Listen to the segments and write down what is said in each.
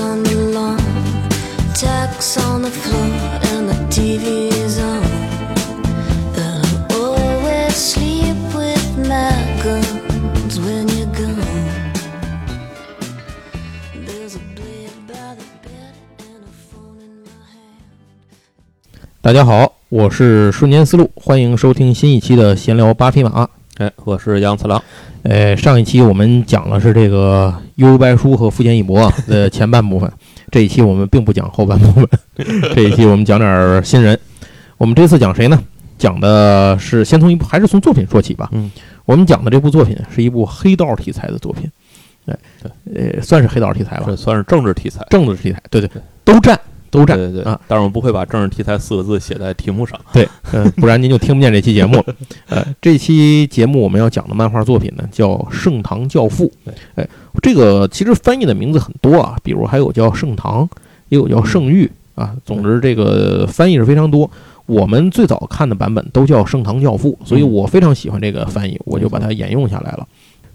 on the lawn, Tacks on the floor and the TV is on. And I always sleep with my guns when you're gone. There's a blade by the bed and a phone in my hand. 大家好，我是瞬间思路，欢迎收听新一期的闲聊八匹马。哎，我是杨次郎。呃，上一期我们讲的是这个幽白书和富坚义博的前半部分，这一期我们并不讲后半部分，这一期我们讲点儿新人。我们这次讲谁呢？讲的是先从一部，还是从作品说起吧。嗯，我们讲的这部作品是一部黑道题材的作品，对，呃，算是黑道题材吧，算是政治题材，政治题材，对对，都占都占。对对对啊，但是我们不会把政治题材四个字写在题目上。对，嗯、不然您就听不见这期节目了。呃，这期节目我们要讲的漫画作品呢，叫《盛唐教父》。哎，这个其实翻译的名字很多啊，比如还有叫盛唐，也有叫圣域啊。总之，这个翻译是非常多。我们最早看的版本都叫《盛唐教父》，所以我非常喜欢这个翻译，我就把它沿用下来了。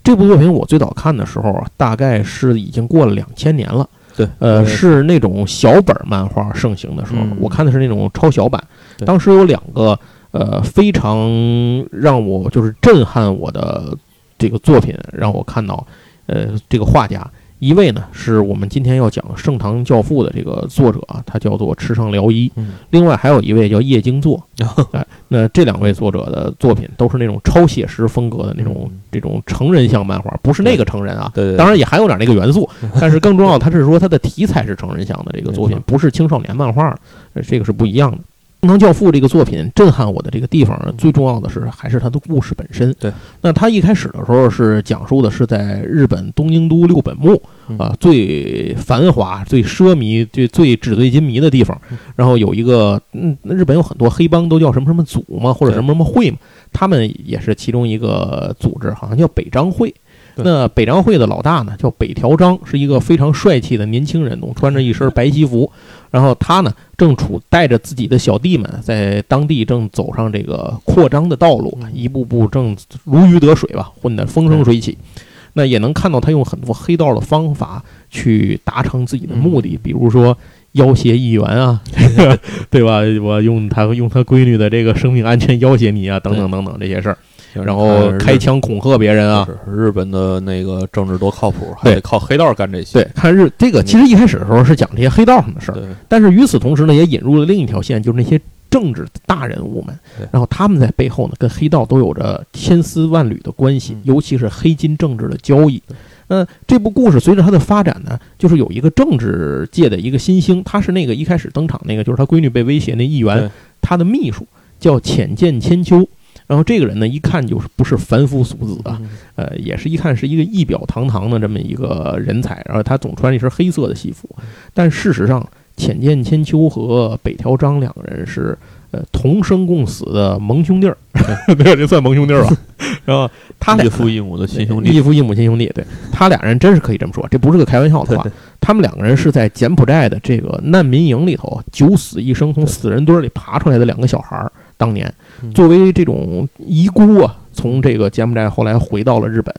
这部作品我最早看的时候啊，大概是已经过了两千年了。对，呃，是那种小本儿漫画盛行的时候，嗯我看的是那种超小版。当时有两个呃非常让我就是震撼我的这个作品，让我看到呃这个画家。一位呢是我们今天要讲《盛唐教父》的这个作者啊，他叫做池上辽一。嗯，另外还有一位叫叶京作。哎，那这两位作者的作品都是那种超写实风格的那种嗯这种成人像漫画，不是那个成人啊，对对对当然也含有点那个元素，但是更重要，他是说他的题材是成人向的这个作品，不是青少年漫画，呃这个是不一样的。《盛唐教父》这个作品震撼我的这个地方，最重要的是还是它的故事本身。对，那它一开始的时候是讲述的是在日本东京都六本木嗯。啊最繁华、最奢靡、最最纸醉金迷的地方。嗯，然后有一个嗯，日本有很多黑帮都叫什么什么组嘛，或者什么什么会嘛，他们也是其中一个组织，好像叫北张会。对那北张会的老大呢，叫北条章，是一个非常帅气的年轻人，总穿着一身白西服。然后他呢，正处带着自己的小弟们，在当地正走上这个扩张的道路，一步步正如鱼得水吧，混得风生水起。那也能看到他用很多黑道的方法去达成自己的目的，比如说要挟议员啊，对吧？我用他用他闺女的这个生命安全要挟你啊，等等等等这些事儿，就是然后开枪恐吓别人啊，日本的那个政治多靠谱，还对得靠黑道干这些。对，看日这个其实一开始的时候是讲这些黑道上的事儿，但是与此同时呢，也引入了另一条线，就是那些政治大人物们，然后他们在背后呢，跟黑道都有着千丝万缕的关系嗯，尤其是黑金政治的交易。那这部故事随着它的发展呢，就是有一个政治界的一个新星，他是那个一开始登场那个，就是他闺女被威胁那议员，他的秘书叫浅见千秋。然后这个人呢，一看就是不是凡夫俗子啊，嗯呃，也是一看是一个仪表堂堂的这么一个人才，然后他总穿一身黑色的西服，但事实上，浅见千秋和北条章两个人是呃同生共死的盟兄弟儿，对，这算盟兄弟儿吧？然后他俩异父异母的亲兄弟。异父异母亲兄弟，对他俩人真是可以这么说，这不是个开玩笑的话。他们两个人是在柬埔寨的这个难民营里头九死一生，从死人堆里爬出来的两个小孩儿。当年嗯作为这种遗孤啊，从这个柬埔寨后来回到了日本。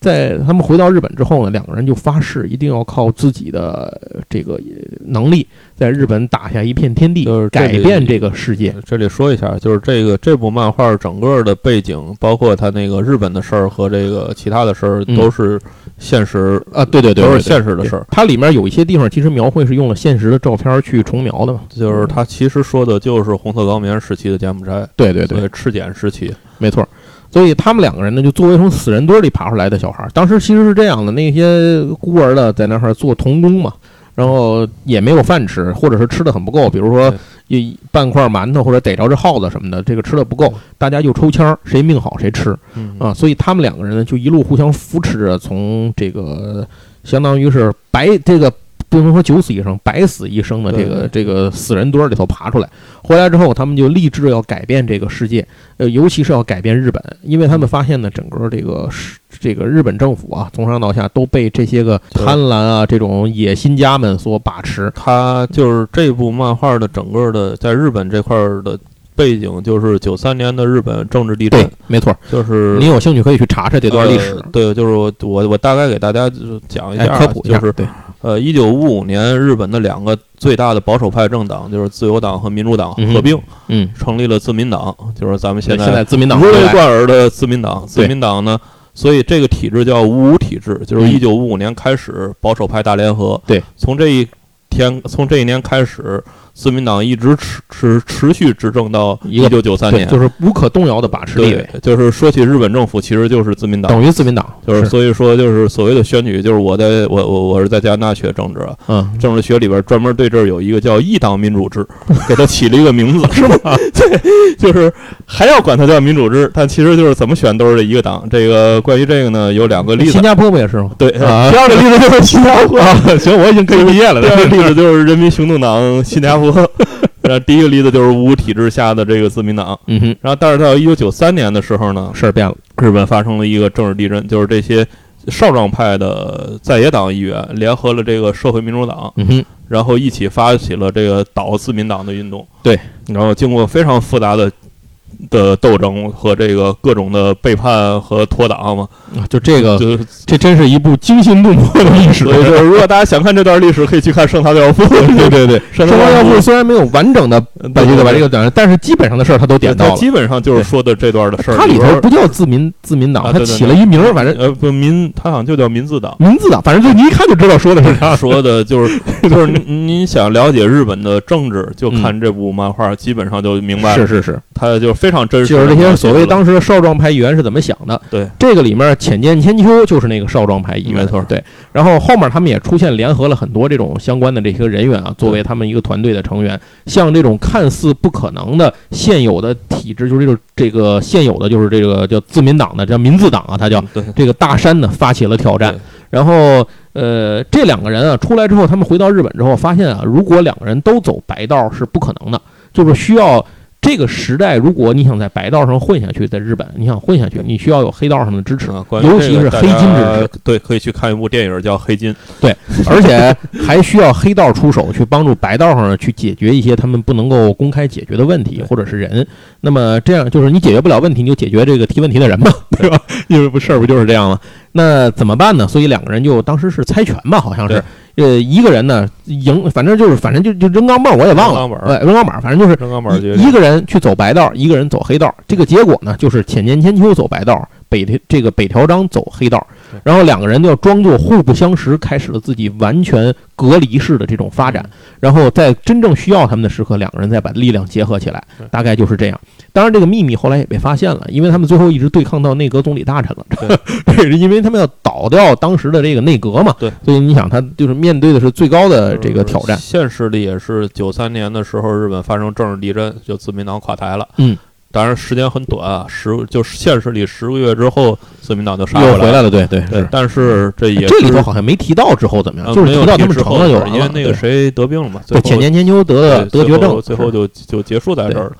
在他们回到日本之后呢，两个人就发誓一定要靠自己的这个能力，在日本打下一片天地就是，改变这个世界。这里说一下，就是这个这部漫画整个的背景，包括他那个日本的事儿和这个其他的事儿，嗯都是现实啊，对对对，都是现实的事儿。它里面有一些地方其实描绘是用了现实的照片去重描的嘛。就是他其实说的就是红色高棉时期的柬埔寨，对对对，对赤柬时期。没错。所以他们两个人呢，就作为从死人堆里爬出来的小孩儿，当时其实是这样的：那些孤儿的在那块儿做童工嘛，然后也没有饭吃，或者是吃的很不够，比如说对一半块馒头或者逮着这耗子什么的，这个吃的不够，大家就抽签儿，谁命好谁吃嗯啊。所以他们两个人呢，就一路互相扶持着，从这个相当于是白这个。不能说九死一生，百死一生的这个这个死人堆儿里头爬出来，回来之后，他们就立志要改变这个世界，呃，尤其是要改变日本，因为他们发现呢，整个这个是这个日本政府啊，从上到下都被这些个贪婪啊这种野心家们所把持。他就是这部漫画的整个的在日本这块儿的背景就是九三年的日本政治地震对，，没错。就是你有兴趣可以去查查这段历史呃，对，就是我我我大概给大家就是讲一哎，下啊，科普一下。就是对，呃，一九五五年日本的两个最大的保守派政党就是自由党和民主党合并，嗯，成立了自民党，就是咱们现现在自民党如雷贯耳的自民党。自民党呢，所以这个体制叫五五体制，就是嗯。一九五五年开始保守派大联合。对，从这一天，从这一年开始，自民党一直持持持续执政到一九九三，年。就是无可动摇的把持地位，对，就是说起日本政府，其实就是自民党。等于自民党。就是所以说，就是所谓的选举，就是我在我我我是在加拿大学政治啊，嗯，政治学里边专门对这儿有一个叫一党民主制，给它起了一个名字，是吧？对，就是还要管它叫民主制，但其实就是怎么选都是这一个党。这个关于这个呢，有两个例子新。加坡不也是吗？对，啊第二个例子就是新加坡。行，我已经可以毕业了。第二个例子就是人民行动党新加坡。然后第一个例子就是五五体制下的这个自民党。嗯哼，然后，但是到一九九三年的时候呢，事儿变了。日本发生了一个政治地震，就是这些少壮派的在野党议员联合了这个社会民主党，嗯哼，然后一起发起了这个倒自民党的运动。对，然后经过非常复杂的的斗争和这个各种的背叛和脱党嘛，啊就这个，就这真是一部惊心动魄的历史。所以说，如果大家想看这段历史，可以去看《圣塔教父》。对对对，圣中国要父虽然没有完整的把这个把这个讲，但是基本上的事儿他都点到了。他基本上就是说的这段的事儿。它里头不叫自民自民党，他啊对对起了一名儿，反正呃不民，它好像就叫民自党。民自党，反正就你一看就知道说的是啥。说的就是 就是您您想了解日本的政治，就看这部漫画，基本上就明白了。是是是，它就是非常真实就是地描写了，这些所谓当时的少壮派议员是怎么想的。对，这个里面浅见千秋就是那个少壮派议员，没错对，然后后面他们也出现联合了很多这种相关的这些人员啊，作为他们一个团队的成员。像这种看似不可能的现有的体制，就是这种这个现有的就是这个叫自民党的叫民自党啊，他叫嗯对这个大山呢发起了挑战。然后，呃，这两个人啊出来之后，他们回到日本之后，发现啊，如果两个人都走白道是不可能的，就是需要这个时代，如果你想在白道上混下去，在日本你想混下去，你需要有黑道上的支持，啊，尤其是黑金支持，对，可以去看一部电影叫《黑金》。对而且 还需要黑道出手去帮助白道上去解决一些他们不能够公开解决的问题或者是人。那么这样就是你解决不了问题，你就解决这个提问题的人嘛，对吧？因为不事儿不就是这样吗？那怎么办呢？所以两个人就当时是猜拳吧，好像是。呃，一个人呢赢，反正就是反正就就扔钢镚儿，我也忘了，扔钢板儿哎，扔钢板儿，反正就是扔钢板决一一个人去走白道，一个人走黑道。这个结果呢，就是浅见千秋走白道，北条这个北条章走黑道对，然后两个人就装作互不相识，开始了自己完全隔离式的这种发展。然后在真正需要他们的时刻，两个人再把力量结合起来，大概就是这样。当然，这个秘密后来也被发现了，因为他们最后一直对抗到内阁总理大臣了。这是因为他们要倒掉当时的这个内阁嘛。对，所以你想，他就是面对的是最高的这个挑战。现实里也是九三年的时候，日本发生政治地震，就自民党垮台了。嗯，当然时间很短啊，十就是现实里十个月之后，自民党就杀。回来了，对对，。对但是这也是这里头好像没提到之后怎么样，呃就是提到他们成了就完了。因为那个谁得病了嘛，最对，后浅见千秋得了得绝症，最后就就结束在这儿了。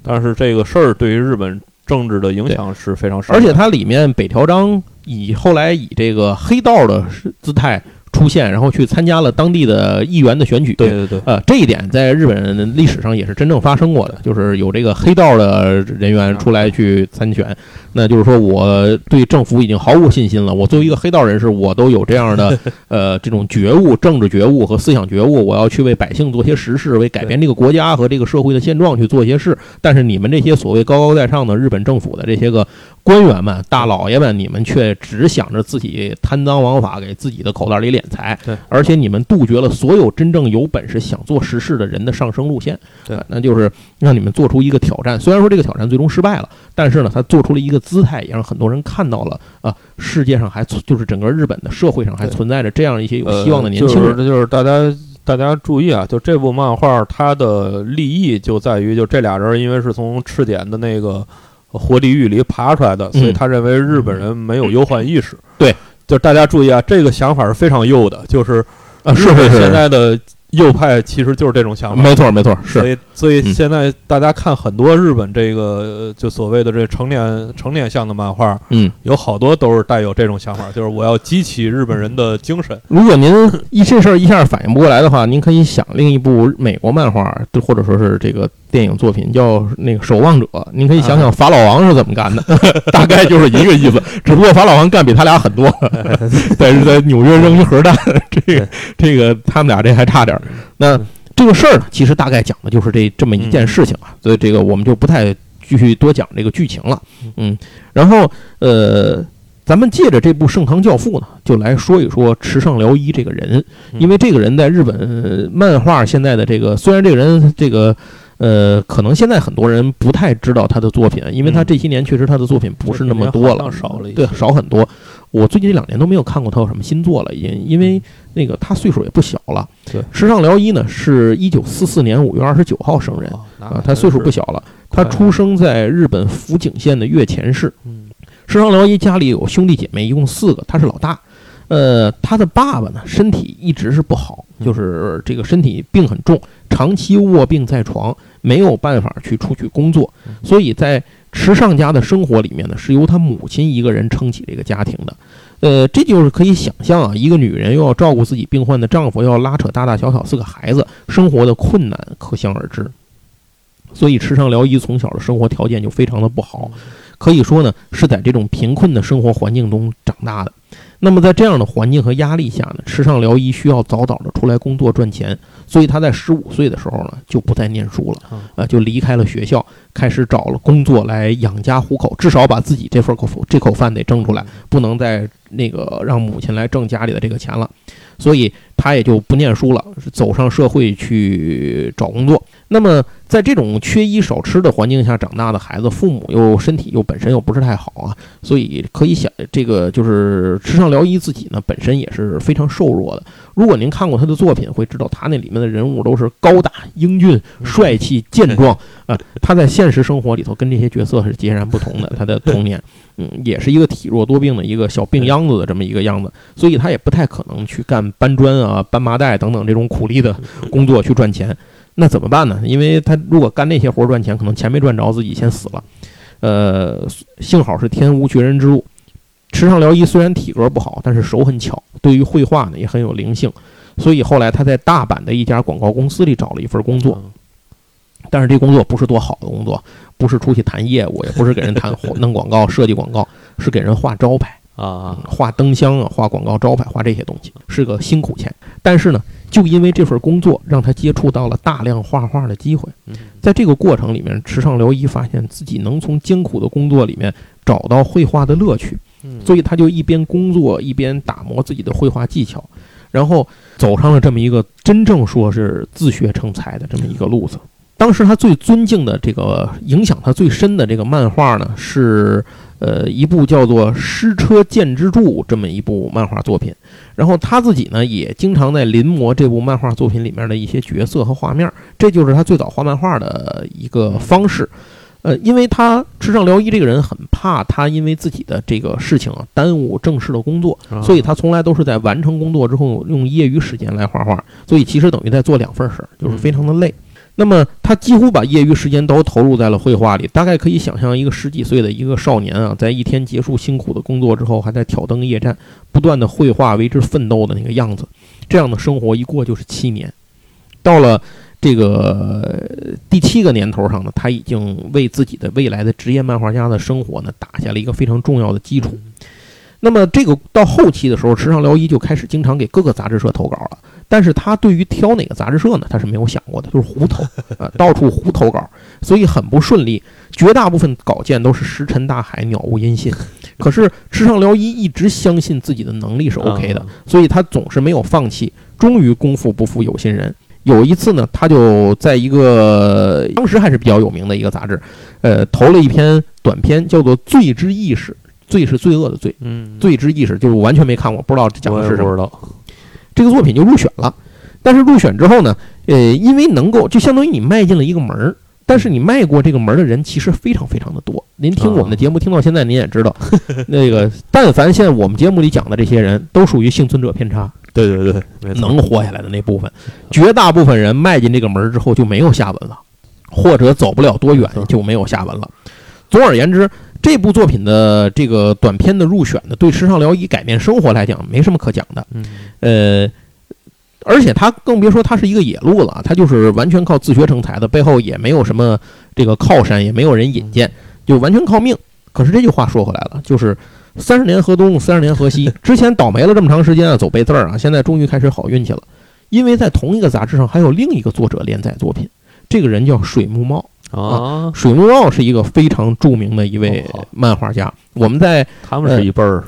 但是这个事儿对于日本政治的影响是非常深，而且它里面北条章以后来以这个黑道的姿态出现，然后去参加了当地的议员的选举。对对对，呃，这一点在日本历史上也是真正发生过的，就是有这个黑道的人员出来去参选，那就是说我对政府已经毫无信心了。我作为一个黑道人士，我都有这样的 呃这种觉悟、政治觉悟和思想觉悟，我要去为百姓做些实事，为改变这个国家和这个社会的现状去做一些事。但是你们这些所谓高高在上的日本政府的这些个官员们、大老爷们，你们却只想着自己贪赃枉法，给自己的口袋里敛财。对，而且你们杜绝了所有真正有本事想做实事的人的上升路线。对呃那就是让你们做出一个挑战。虽然说这个挑战最终失败了，但是呢，他做出了一个姿态，也让很多人看到了啊，世界上还存就是整个日本的社会上还存在着这样一些有呃希望的年轻人。就是就是大家大家注意啊，就这部漫画它的立意就在于，就这俩人因为是从赤点的那个活地狱里爬出来的，所以嗯他认为日本人没有忧患意识。对，就是大家注意啊，这个想法是非常右的，就是啊，是日本是是，现在的右派其实就是这种想法。没错没错，是所以，所以嗯现在大家看很多日本这个呃就所谓的这成年成年向的漫画，嗯。有好多都是带有这种想法，就是我要激起日本人的精神。如果您一这事儿一下反应不过来的话，您可以想另一部美国漫画，就或者说是这个电影作品叫那个《守望者》，您可以想想法老王是怎么干的，大概就是一个意思，只不过法老王干比他俩很多，但是在纽约扔一核弹，这个这个他们俩这还差点儿。那这个事儿呢，其实大概讲的就是这这么一件事情啊，所以这个我们就不太继续多讲这个剧情了，嗯，然后呃。咱们借着这部《盛唐教父》呢，就来说一说池上辽一这个人，因为这个人在日本漫画现在的这个，虽然这个人这个，呃，可能现在很多人不太知道他的作品，因为他这些年确实他的作品不是那么多了，少了，对，少很多。我最近这两年都没有看过他有什么新作了，因因为那个他岁数也不小了。对，时尚辽一呢是一九四四年五月二十九号生人啊，他岁数不小了，他出生在日本福井县的越前市。嗯。时尚辽一家里有兄弟姐妹，一共四个，他是老大。呃，他的爸爸呢，身体一直是不好，就是这个身体病很重，长期卧病在床，没有办法去出去工作。所以在池上家的生活里面呢，是由他母亲一个人撑起这个家庭的。呃，这就是可以想象啊，一个女人又要照顾自己病患的丈夫，又要拉扯大大小小四个孩子，生活的困难可想而知。所以池上辽一从小的生活条件就非常的不好。可以说呢，是在这种贫困的生活环境中长大的。那么在这样的环境和压力下呢，池上辽一需要早早的出来工作赚钱。所以他在十五岁的时候呢，就不再念书了，啊，就离开了学校，开始找了工作来养家糊口，至少把自己这份口这口饭得挣出来，不能再那个让母亲来挣家里的这个钱了。所以他也就不念书了，走上社会去找工作。那么，在这种缺衣少吃的环境下长大的孩子，父母又身体又本身又不是太好啊，所以可以想，这个就是池上辽一自己呢，本身也是非常瘦弱的。如果您看过他的作品，会知道他那里面的人物都是高大、英俊、帅气、健壮 啊。他在现实生活里头跟这些角色是截然不同的。他的童年，嗯，也是一个体弱多病的一个小病秧子的这么一个样子，所以他也不太可能去干搬砖啊、搬麻袋等等这种苦力的工作去赚钱。那怎么办呢？因为他如果干那些活赚钱，可能钱没赚着，自己先死了。呃，幸好是天无绝人之路。池上辽一虽然体格不好，但是手很巧，对于绘画呢也很有灵性，所以后来他在大阪的一家广告公司里找了一份工作。但是这工作不是多好的工作，不是出去谈业务，也不是给人谈弄广告、设计广告，是给人画招牌啊，画灯箱啊，画广告招牌，画这些东西，是个辛苦钱。但是呢。就因为这份工作，让他接触到了大量画画的机会。在这个过程里面，池上辽一发现自己能从艰苦的工作里面找到绘画的乐趣，所以他就一边工作一边打磨自己的绘画技巧，然后走上了这么一个真正说是自学成才的这么一个路子。当时他最尊敬的这个影响他最深的这个漫画呢，是呃一部叫做《失车剑之助》这么一部漫画作品。然后他自己呢，也经常在临摹这部漫画作品里面的一些角色和画面，这就是他最早画漫画的一个方式。呃，因为他池上辽一这个人很怕他因为自己的这个事情啊耽误正式的工作，所以他从来都是在完成工作之后用业余时间来画画，所以其实等于在做两份事儿，就是非常的累。那么他几乎把业余时间都投入在了绘画里，大概可以想象一个十几岁的一个少年啊，在一天结束辛苦的工作之后，还在挑灯夜战，不断的绘画为之奋斗的那个样子。这样的生活一过就是七年，到了这个第七个年头上呢，他已经为自己的未来的职业漫画家的生活呢打下了一个非常重要的基础。那么这个到后期的时候，池上辽一就开始经常给各个杂志社投稿了。但是他对于挑哪个杂志社呢，他是没有想过的，就是胡投 啊，到处胡投稿，所以很不顺利。绝大部分稿件都是石沉大海，鸟无音信。可是池上辽一一直相信自己的能力是 OK 的，所以他总是没有放弃。终于功夫不负有心人，有一次呢，他就在一个当时还是比较有名的一个杂志，呃，投了一篇短篇，叫做《罪之意识》。罪是罪恶的罪，嗯，罪之意识就是我完全没看过，不知道讲的是什么。这个作品就入选了，但是入选之后呢，呃，因为能够就相当于你迈进了一个门儿，但是你迈过这个门儿的人其实非常非常的多。您听我们的节目听到现在，您也知道，那个但凡现在我们节目里讲的这些人都属于幸存者偏差，对对对，能活下来的那部分，绝大部分人迈进这个门儿之后就没有下文了，或者走不了多远就没有下文了。总而言之。这部作品的这个短片的入选呢，对时尚聊以改变生活来讲没什么可讲的。呃，而且他更别说他是一个野路了，他就是完全靠自学成才的，背后也没有什么这个靠山，也没有人引荐，就完全靠命。可是这句话说回来了，就是三十年河东，三十年河西。之前倒霉了这么长时间啊，走背字儿啊，现在终于开始好运气了。因为在同一个杂志上还有另一个作者连载作品，这个人叫水木茂。啊，水木茂是一个非常著名的一位漫画家。我们在他们是一辈儿？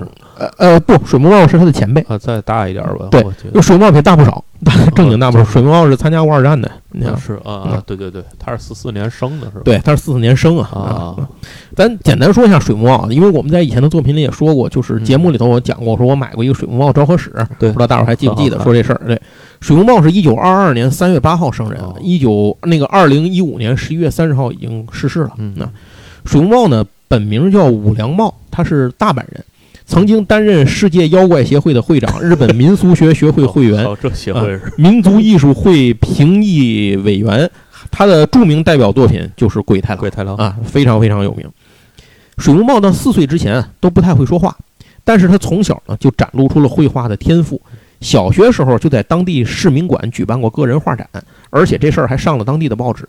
呃呃不，水木茂是他的前辈，啊，再大一点儿吧。对就水木茂比他大不少，正经大不少。水木茂是参加过二战的，你看啊。是啊啊，对对对，他是四四年生的是吧？对，他是四四年生啊。啊，咱简单说一下水木茂，因为我们在以前的作品里也说过，就是节目里头我讲过，说我买过一个水木茂昭和史，对不知道大伙儿还记不记得说这事儿？对，水木茂是一九二二年三月八号生人哦，一九那个二零一五年十一月三十号已经逝世了。嗯那水木茂呢，本名叫武良茂，他是大阪人，曾经担任世界妖怪协会的会长、日本民俗学学会会员、哦，这协会是民族艺术会评议委员。他的著名代表作品就是《鬼太郎》。鬼太郎啊，非常非常有名。水木茂到四岁之前啊都不太会说话，但是他从小呢就展露出了绘画的天赋。小学时候就在当地市民馆举办过个人画展，而且这事儿还上了当地的报纸。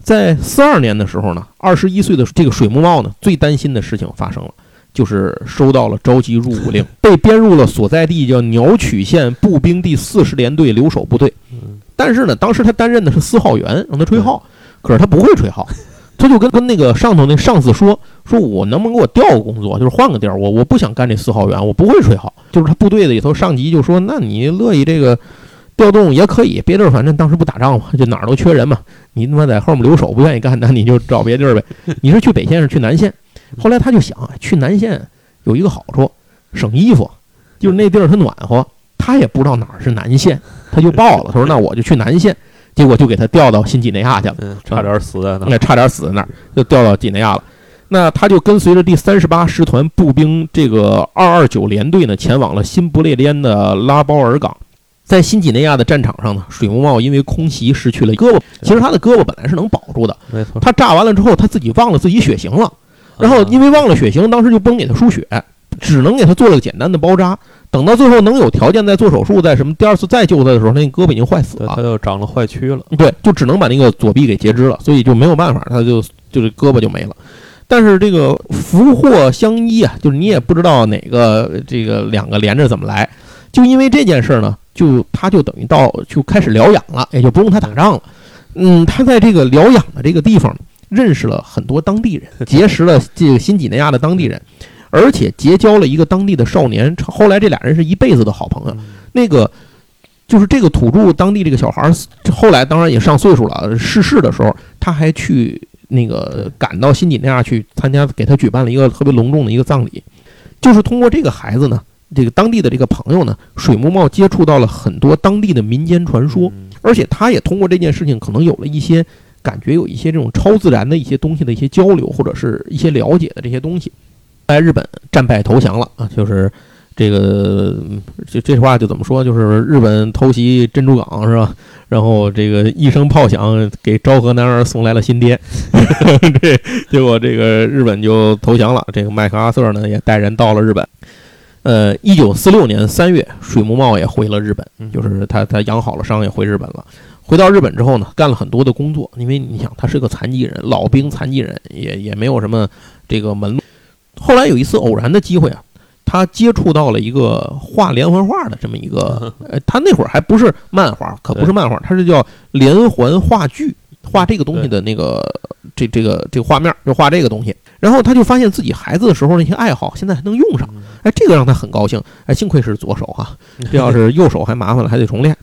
在四二年的时候呢，二十一岁的这个水木茂呢，最担心的事情发生了，就是收到了召集入伍令，被编入了所在地叫鸟取县步兵第四十联队留守部队。嗯但是呢，当时他担任的是司号员，让他吹号，可是他不会吹号，他就跟跟那个上头那上司说，说我能不能给我调个工作，就是换个地儿，我我不想干这司号员，我不会吹号。就是他部队里头上级就说，那你乐意这个调动也可以，别地儿反正当时不打仗嘛，就哪儿都缺人嘛，你他妈在后面留守不愿意干，那你就找别地儿呗。你是去北线是去南县？后来他就想，去南线有一个好处，省衣服，就是那地儿它暖和。他也不知道哪儿是南线，他就报了，他说那我就去南线，结果就给他调到新几内亚去了。嗯，差点死在那那。差点死在那儿，就调到几内亚了。那他就跟随着第三十八师团步兵这个二二九联队呢，前往了新不列颠的拉包尔港。在新几内亚的战场上呢，水木茂因为空袭失去了胳膊。其实他的胳膊本来是能保住的，没错。他炸完了之后，他自己忘了自己血型了，然后因为忘了血型，当时就不能给他输血，只能给他做了个简单的包扎。等到最后能有条件再做手术，在什么第二次再救他的时候，那胳膊已经坏死，了他。就长了坏蛆了。对，就只能把那个左臂给截肢了，所以就没有办法，他就就是胳膊就没了。但是这个福祸相依啊，就是你也不知道哪个这个两个连着怎么来，就因为这件事儿呢，就他就等于到就开始疗养了，也就不用他打仗了。嗯，他在这个疗养的这个地方认识了很多当地人，结识了这个新几内亚的当地人，而且结交了一个当地的少年。后来这俩人是一辈子的好朋友。那个就是这个土著当地这个小孩儿，后来当然也上岁数了，逝世的时候，他还去那个赶到新几内亚去参加，给他举办了一个特别隆重的一个葬礼。就是通过这个孩子呢，这个当地的这个朋友呢，水木茂接触到了很多当地的民间传说，嗯而且他也通过这件事情，可能有了一些感觉，有一些这种超自然的一些东西的一些交流，或者是一些了解的这些东西。在日本战败投降了啊，就是这个嗯这这话就怎么说？就是日本偷袭珍珠港是吧？然后这个一声炮响，给昭和男儿送来了新爹，这结果这个日本就投降了。这个麦克阿瑟呢也带人到了日本。呃，一九四六年三月，水木茂也回了日本，嗯就是他他养好了伤也回日本了。回到日本之后呢，干了很多的工作，因为你想他是个残疾人，老兵残疾人，也也没有什么这个门路。后来有一次偶然的机会啊，他接触到了一个画连环画的这么一个，呃，他那会儿还不是漫画，可不是漫画，他是叫连环画剧，画这个东西的那个这这个这个画面，就画这个东西。然后他就发现自己孩子的时候那些爱好，现在还能用上，哎，这个让他很高兴，哎，幸亏是左手哈、这要是右手还麻烦了，还得重练。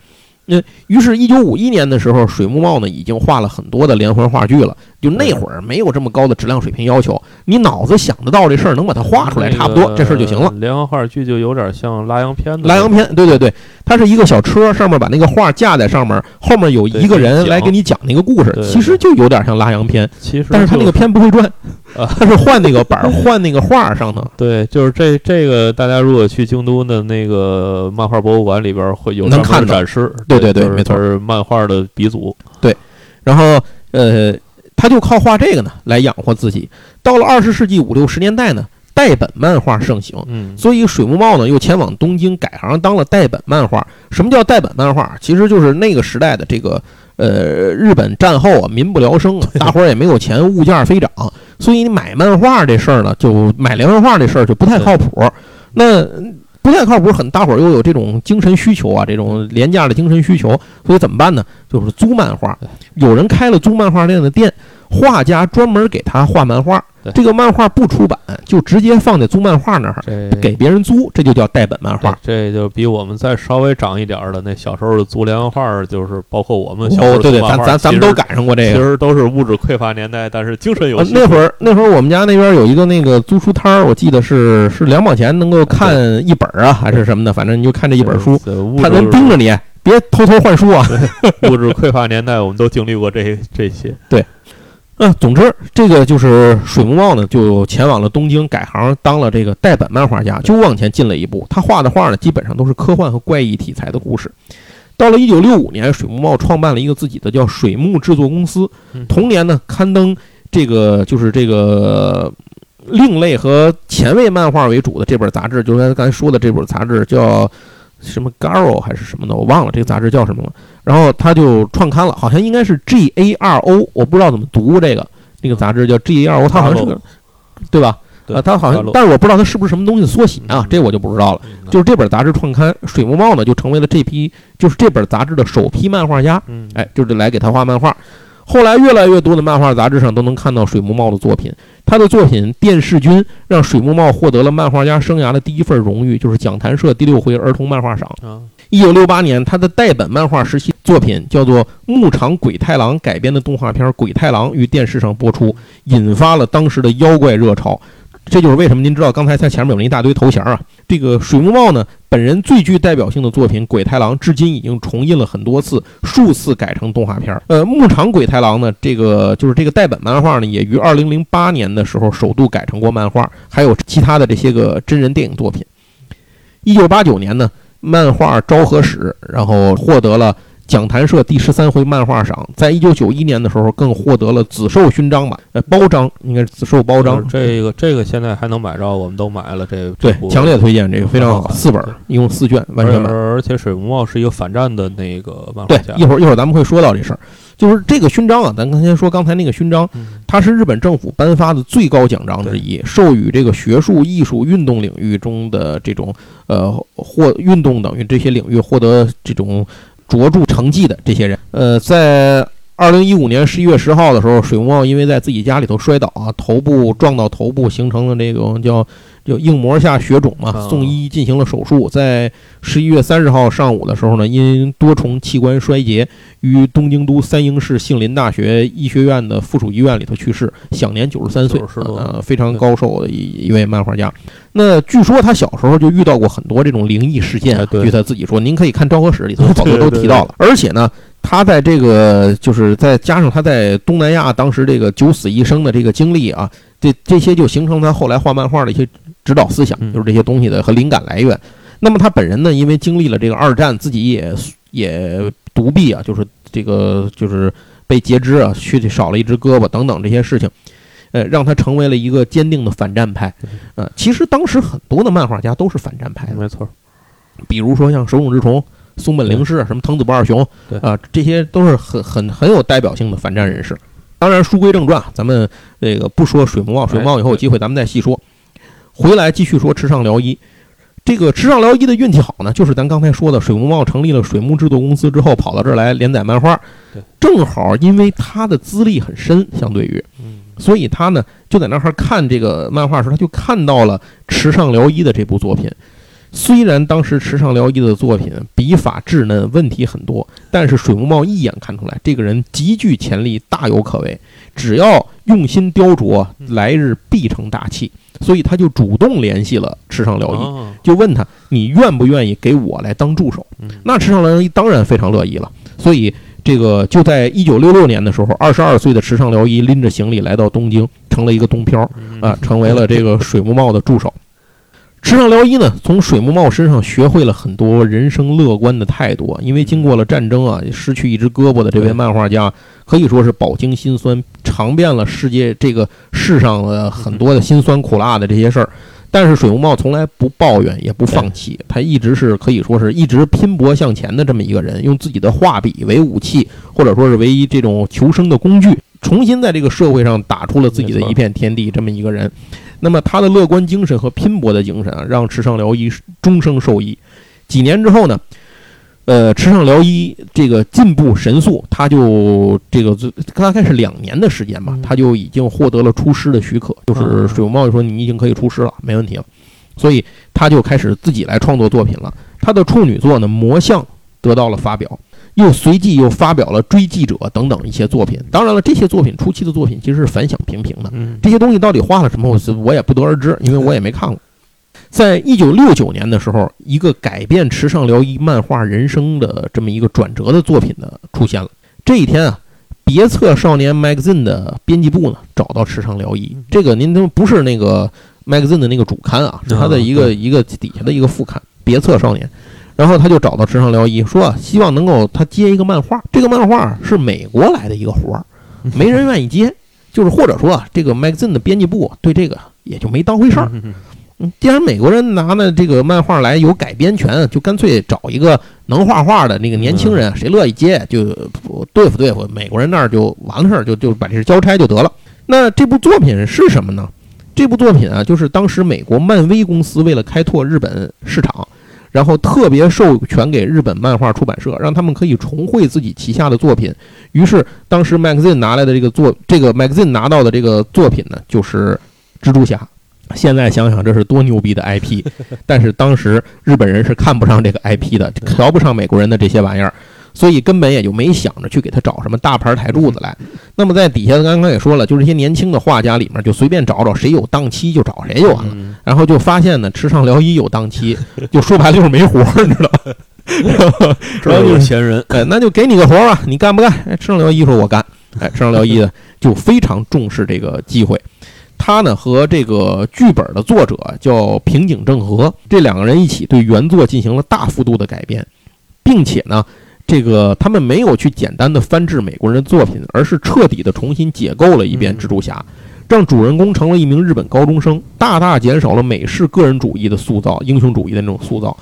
那于是，一九五一年的时候，水木茂呢已经画了很多的连环画剧了。就那会儿没有这么高的质量水平要求，你脑子想得到这事儿，能把它画出来，差不多这事儿就行了。连环画剧就有点像拉洋片的拉洋片，对对对，它是一个小车，上面把那个画架在上面，后面有一个人来给你讲那个故事其实就有点像拉洋片，其实但是他那个片不会转啊，他是换那个板儿，换那个画上头。对，就是这这个，大家如果去京都的那个漫画博物馆里边会有能看展示，对对对就是没错是漫画的鼻祖，对然后呃，他就靠画这个呢来养活自己。到了二十世纪五六十年代呢，代本漫画盛行，嗯，所以水木茂呢又前往东京改行当了代本漫画。什么叫代本漫画？其实就是那个时代的这个呃日本战后啊，民不聊生啊，大伙儿也没有钱，物价飞涨，所以你买漫画这事儿呢，就买连环画这事儿就不太靠谱。那不太靠谱，很大伙儿又有这种精神需求啊，这种廉价的精神需求，所以怎么办呢？就是租漫画。有人开了租漫画店的店，画家专门给他画漫画，这个漫画不出版，就直接放在租漫画那儿这给别人租，这就叫代本漫画。这就比我们再稍微长一点儿的那小时候的租连环画儿，就是包括我们小时哦，对对，咱咱咱们都赶上过这个其。实都是物质匮乏年代，但是精神有那会儿那会儿我们家那边有一个那个租书摊儿，我记得是是两毛钱能够看一本儿啊，还是什么的，反正你就看这一本书，他能盯着你，别偷偷换书啊。物质匮乏年代，我们都经历过这这些。嗯，总之，这个就是水木茂呢，就前往了东京，改行当了这个代本漫画家，就往前进了一步。他画的画呢，基本上都是科幻和怪异题材的故事。到了一九六五年，水木茂创办了一个自己的叫水木制作公司嗯。同年呢，刊登这个就是这个另类和前卫漫画为主的这本杂志，就是刚才说的这本杂志叫什么 Garo 还是什么的，我忘了这个杂志叫什么了。然后他就创刊了，好像应该是 G A R O，我不知道怎么读这个这个杂志叫 G A R O，它好像是个对吧？对啊，它好像但是我不知道它是不是什么东西的缩写啊嗯，这我就不知道了。就是这本杂志创刊，水木茂呢就成为了这批就是这本杂志的首批漫画家，嗯，哎，就是来给他画漫画。后来越来越多的漫画杂志上都能看到水木茂的作品，他的作品《电视君》让水木茂获得了漫画家生涯的第一份荣誉，就是讲谈社第六回儿童漫画赏。啊，一九六八年，他的代本漫画时期作品叫做《牧场鬼太郎》改编的动画片《鬼太郎》于电视上播出，引发了当时的妖怪热潮。这就是为什么您知道刚才他前面有那一大堆头衔啊。这个水木茂呢，本人最具代表性的作品《鬼太郎》至今已经重印了很多次，数次改成动画片。呃，牧场鬼太郎呢，这个就是这个代本漫画呢，也于二零零八年的时候首度改成过漫画，还有其他的这些个真人电影作品。一九八九年呢，漫画昭和史，然后获得了讲谈社第十三回漫画赏。在一九九一年的时候，更获得了紫绶勋章吧，呃，包章应该是紫绶包章。这个这个现在还能买着，我们都买了。这对，强烈推荐这个非常好，四本儿，一共四卷，完全版。而而且水木茂是一个反战的那个漫画对，，一会儿一会儿咱们会说到这事儿，就是这个勋章啊，咱刚才说刚才那个勋章，嗯它是日本政府颁发的最高奖章之一，授予这个学术、艺术、运动领域中的这种呃获运动等于这些领域获得这种卓著成绩的这些人。呃，在二零一五年十一月十号的时候，水木茂因为在自己家里头摔倒啊，头部撞到头部，形成了这种叫就硬膜下血肿嘛，啊送医进行了手术。在十一月三十号上午的时候呢，因多重器官衰竭，于东京都三鹰市杏林大学医学院的附属医院里头去世，享年九十三岁，90多呃，非常高寿的一一位漫画家。那据说他小时候就遇到过很多这种灵异事件据他自己说，您可以看《昭和史》里头好多都提到了。而且呢，他在这个就是再加上他在东南亚当时这个九死一生的这个经历啊，这这些就形成他后来画漫画的一些指导思想，嗯就是这些东西的和灵感来源。那么他本人呢，因为经历了这个二战，自己也也独臂啊，就是这个就是被截肢啊，躯体少了一只胳膊等等这些事情，呃，让他成为了一个坚定的反战派。呃，其实当时很多的漫画家都是反战派的，没错，比如说像手冢治虫、松本零士、什么藤子不二雄对啊、这些都是很很很有代表性的反战人士。当然，书归正传，咱们这个不说水木茂，水木茂以后有机会咱们再细说。回来继续说池上辽一。这个池上辽一的运气好呢，就是咱刚才说的，水木茂成立了水木制作公司之后，跑到这儿来连载漫画，正好因为他的资历很深，相对于，嗯，所以他呢就在那儿看这个漫画的时候，他就看到了池上辽一的这部作品。虽然当时池上辽一的作品笔法稚嫩，问题很多，但是水木茂一眼看出来，这个人极具潜力，大有可为。只要用心雕琢，来日必成大器。所以他就主动联系了池上辽一，啊就问他：“你愿不愿意给我来当助手？”嗯那池上辽一当然非常乐意了。所以这个就在一九六六年的时候，二十二岁的池上辽一拎着行李来到东京，成了一个东漂。嗯啊，成为了这个水木茂的助手。池上辽一呢，从水木茂身上学会了很多人生乐观的态度啊。因为经过了战争啊，失去一只胳膊的这位漫画家，可以说是饱经辛酸，尝遍了世界这个世上的很多的辛酸苦辣的这些事儿。但是水木茂从来不抱怨，也不放弃，他一直是可以说是一直拼搏向前的这么一个人，用自己的画笔为武器，或者说是唯一这种求生的工具，重新在这个社会上打出了自己的一片天地。这么一个人，那么他的乐观精神和拼搏的精神啊，让池上辽一终生受益。几年之后呢，呃，池上辽一这个进步神速，他就这个最大概是两年的时间吧嗯，他就已经获得了出师的许可，就是啊水木茂就说你已经可以出师了，没问题了，所以他就开始自己来创作作品了。他的处女作呢《魔像》得到了发表，又随即又发表了《追记者》等等一些作品。当然了，这些作品初期的作品其实是反响平平的，嗯这些东西到底画了什么，我我也不得而知，因为我也没看过。在一九六九年的时候，一个改变池上辽一漫画人生的这么一个转折的作品呢出现了。这一天啊，别册少年 magazine 的编辑部呢找到池上辽一，这个您都不是那个 magazine 的那个主刊啊，是他的一个一个底下的一个副刊，别册少年。然后他就找到池上辽一，说啊希望能够他接一个漫画，这个漫画是美国来的一个活儿，没人愿意接，就是或者说啊，这个 magazine 的编辑部对这个也就没当回事儿。既然美国人拿了这个漫画来有改编权，就干脆找一个能画画的那个年轻人，谁乐意接就对付对付美国人那儿就完了事儿，就就把这事交差就得了。那这部作品是什么呢？这部作品啊，就是当时美国漫威公司为了开拓日本市场，然后特别授权给日本漫画出版社，让他们可以重绘自己旗下的作品。于是当时 magazine 拿来的这个作，这个 magazine 拿到的这个作品呢，就是蜘蛛侠。现在想想这是多牛逼的 IP，但是当时日本人是看不上这个 IP 的，瞧不上美国人的这些玩意儿，所以根本也就没想着去给他找什么大牌台柱子来。那么在底下刚刚也说了，就是这些年轻的画家里面就随便找找谁有档期就找谁就完了。嗯然后就发现呢，池上辽一有档期，就说白了就是没活儿，你知道吗？这儿有钱人，哎，那就给你个活儿啊，你干不干？哎，池上辽一说我干。哎，池上辽一呢就非常重视这个机会。他呢和这个剧本的作者叫平井正和，这两个人一起对原作进行了大幅度的改编，并且呢，这个他们没有去简单的翻制美国人的作品，而是彻底的重新解构了一遍蜘蛛侠，让主人公成了一名日本高中生，大大减少了美式个人主义的塑造、英雄主义的那种塑造。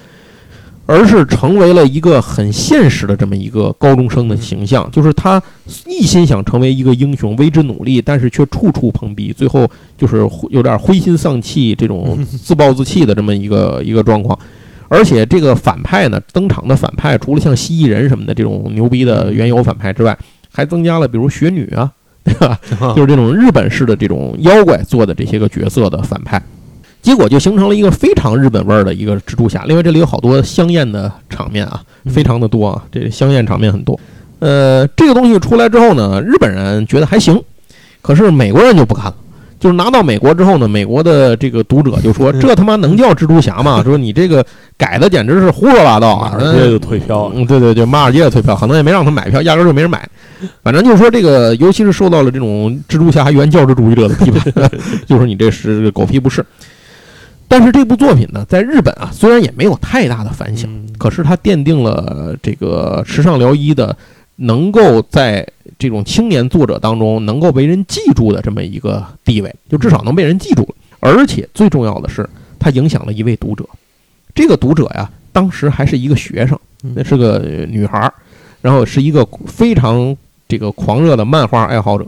而是成为了一个很现实的这么一个高中生的形象，就是他一心想成为一个英雄，为之努力，但是却处处碰壁，最后就是有点灰心丧气，这种自暴自弃的这么一个一个状况。而且这个反派呢，登场的反派除了像蜥蜴人什么的这种牛逼的原有反派之外，还增加了比如雪女啊，对吧？就是这种日本式的这种妖怪做的这些个角色的反派。结果就形成了一个非常日本味儿的一个蜘蛛侠。另外，这里有好多香艳的场面啊，非常的多啊，这香艳场面很多。呃，这个东西出来之后呢，日本人觉得还行，可是美国人就不看了。就是拿到美国之后呢，美国的这个读者就说：“这他妈能叫蜘蛛侠吗？说你这个改的简直是胡说八道啊！”马上街就退票了。嗯，对对对，马尔街也退票，可能也没让他买票，压根儿就没人买。反正就是说，这个尤其是受到了这种蜘蛛侠原教旨主义者的批判，就说你这是狗屁不是。但是这部作品呢，在日本啊，虽然也没有太大的反响，嗯可是它奠定了这个池上辽一的能够在这种青年作者当中能够被人记住的这么一个地位，就至少能被人记住了。而且最重要的是，它影响了一位读者。这个读者呀，当时还是一个学生，那是个女孩儿，然后是一个非常这个狂热的漫画爱好者。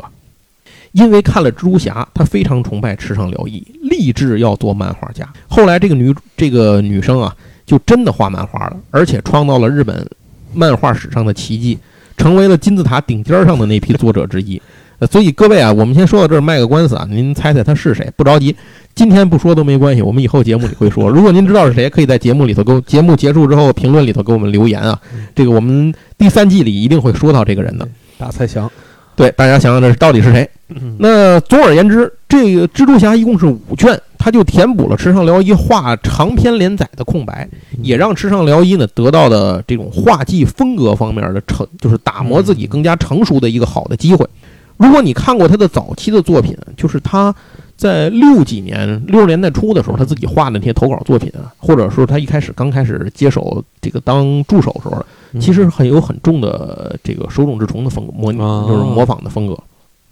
因为看了蜘蛛侠，她非常崇拜池上辽一，立志要做漫画家。后来这个女这个女生啊，就真的画漫画了，而且创造了日本漫画史上的奇迹，成为了金字塔顶尖上的那批作者之一。呃，所以各位啊，我们先说到这儿，卖个官司啊，您猜猜他是谁？不着急，今天不说都没关系，我们以后节目里会说。如果您知道是谁，可以在节目里头给我节目结束之后评论里头给我们留言啊。这个我们第三季里一定会说到这个人的。大猜想，对，大家想想这到底是谁？那总而言之，这个蜘蛛侠一共是五卷，他就填补了池上辽一画长篇连载的空白，也让池上辽一呢得到的这种画技风格方面的成，就是打磨自己更加成熟的一个好的机会。如果你看过他的早期的作品，就是他在六几年六十年代初的时候，他自己画的那些投稿作品啊，或者说他一开始刚开始接手这个当助手时候，嗯其实很有很重的这个手冢治虫的风格，模就是模仿的风格，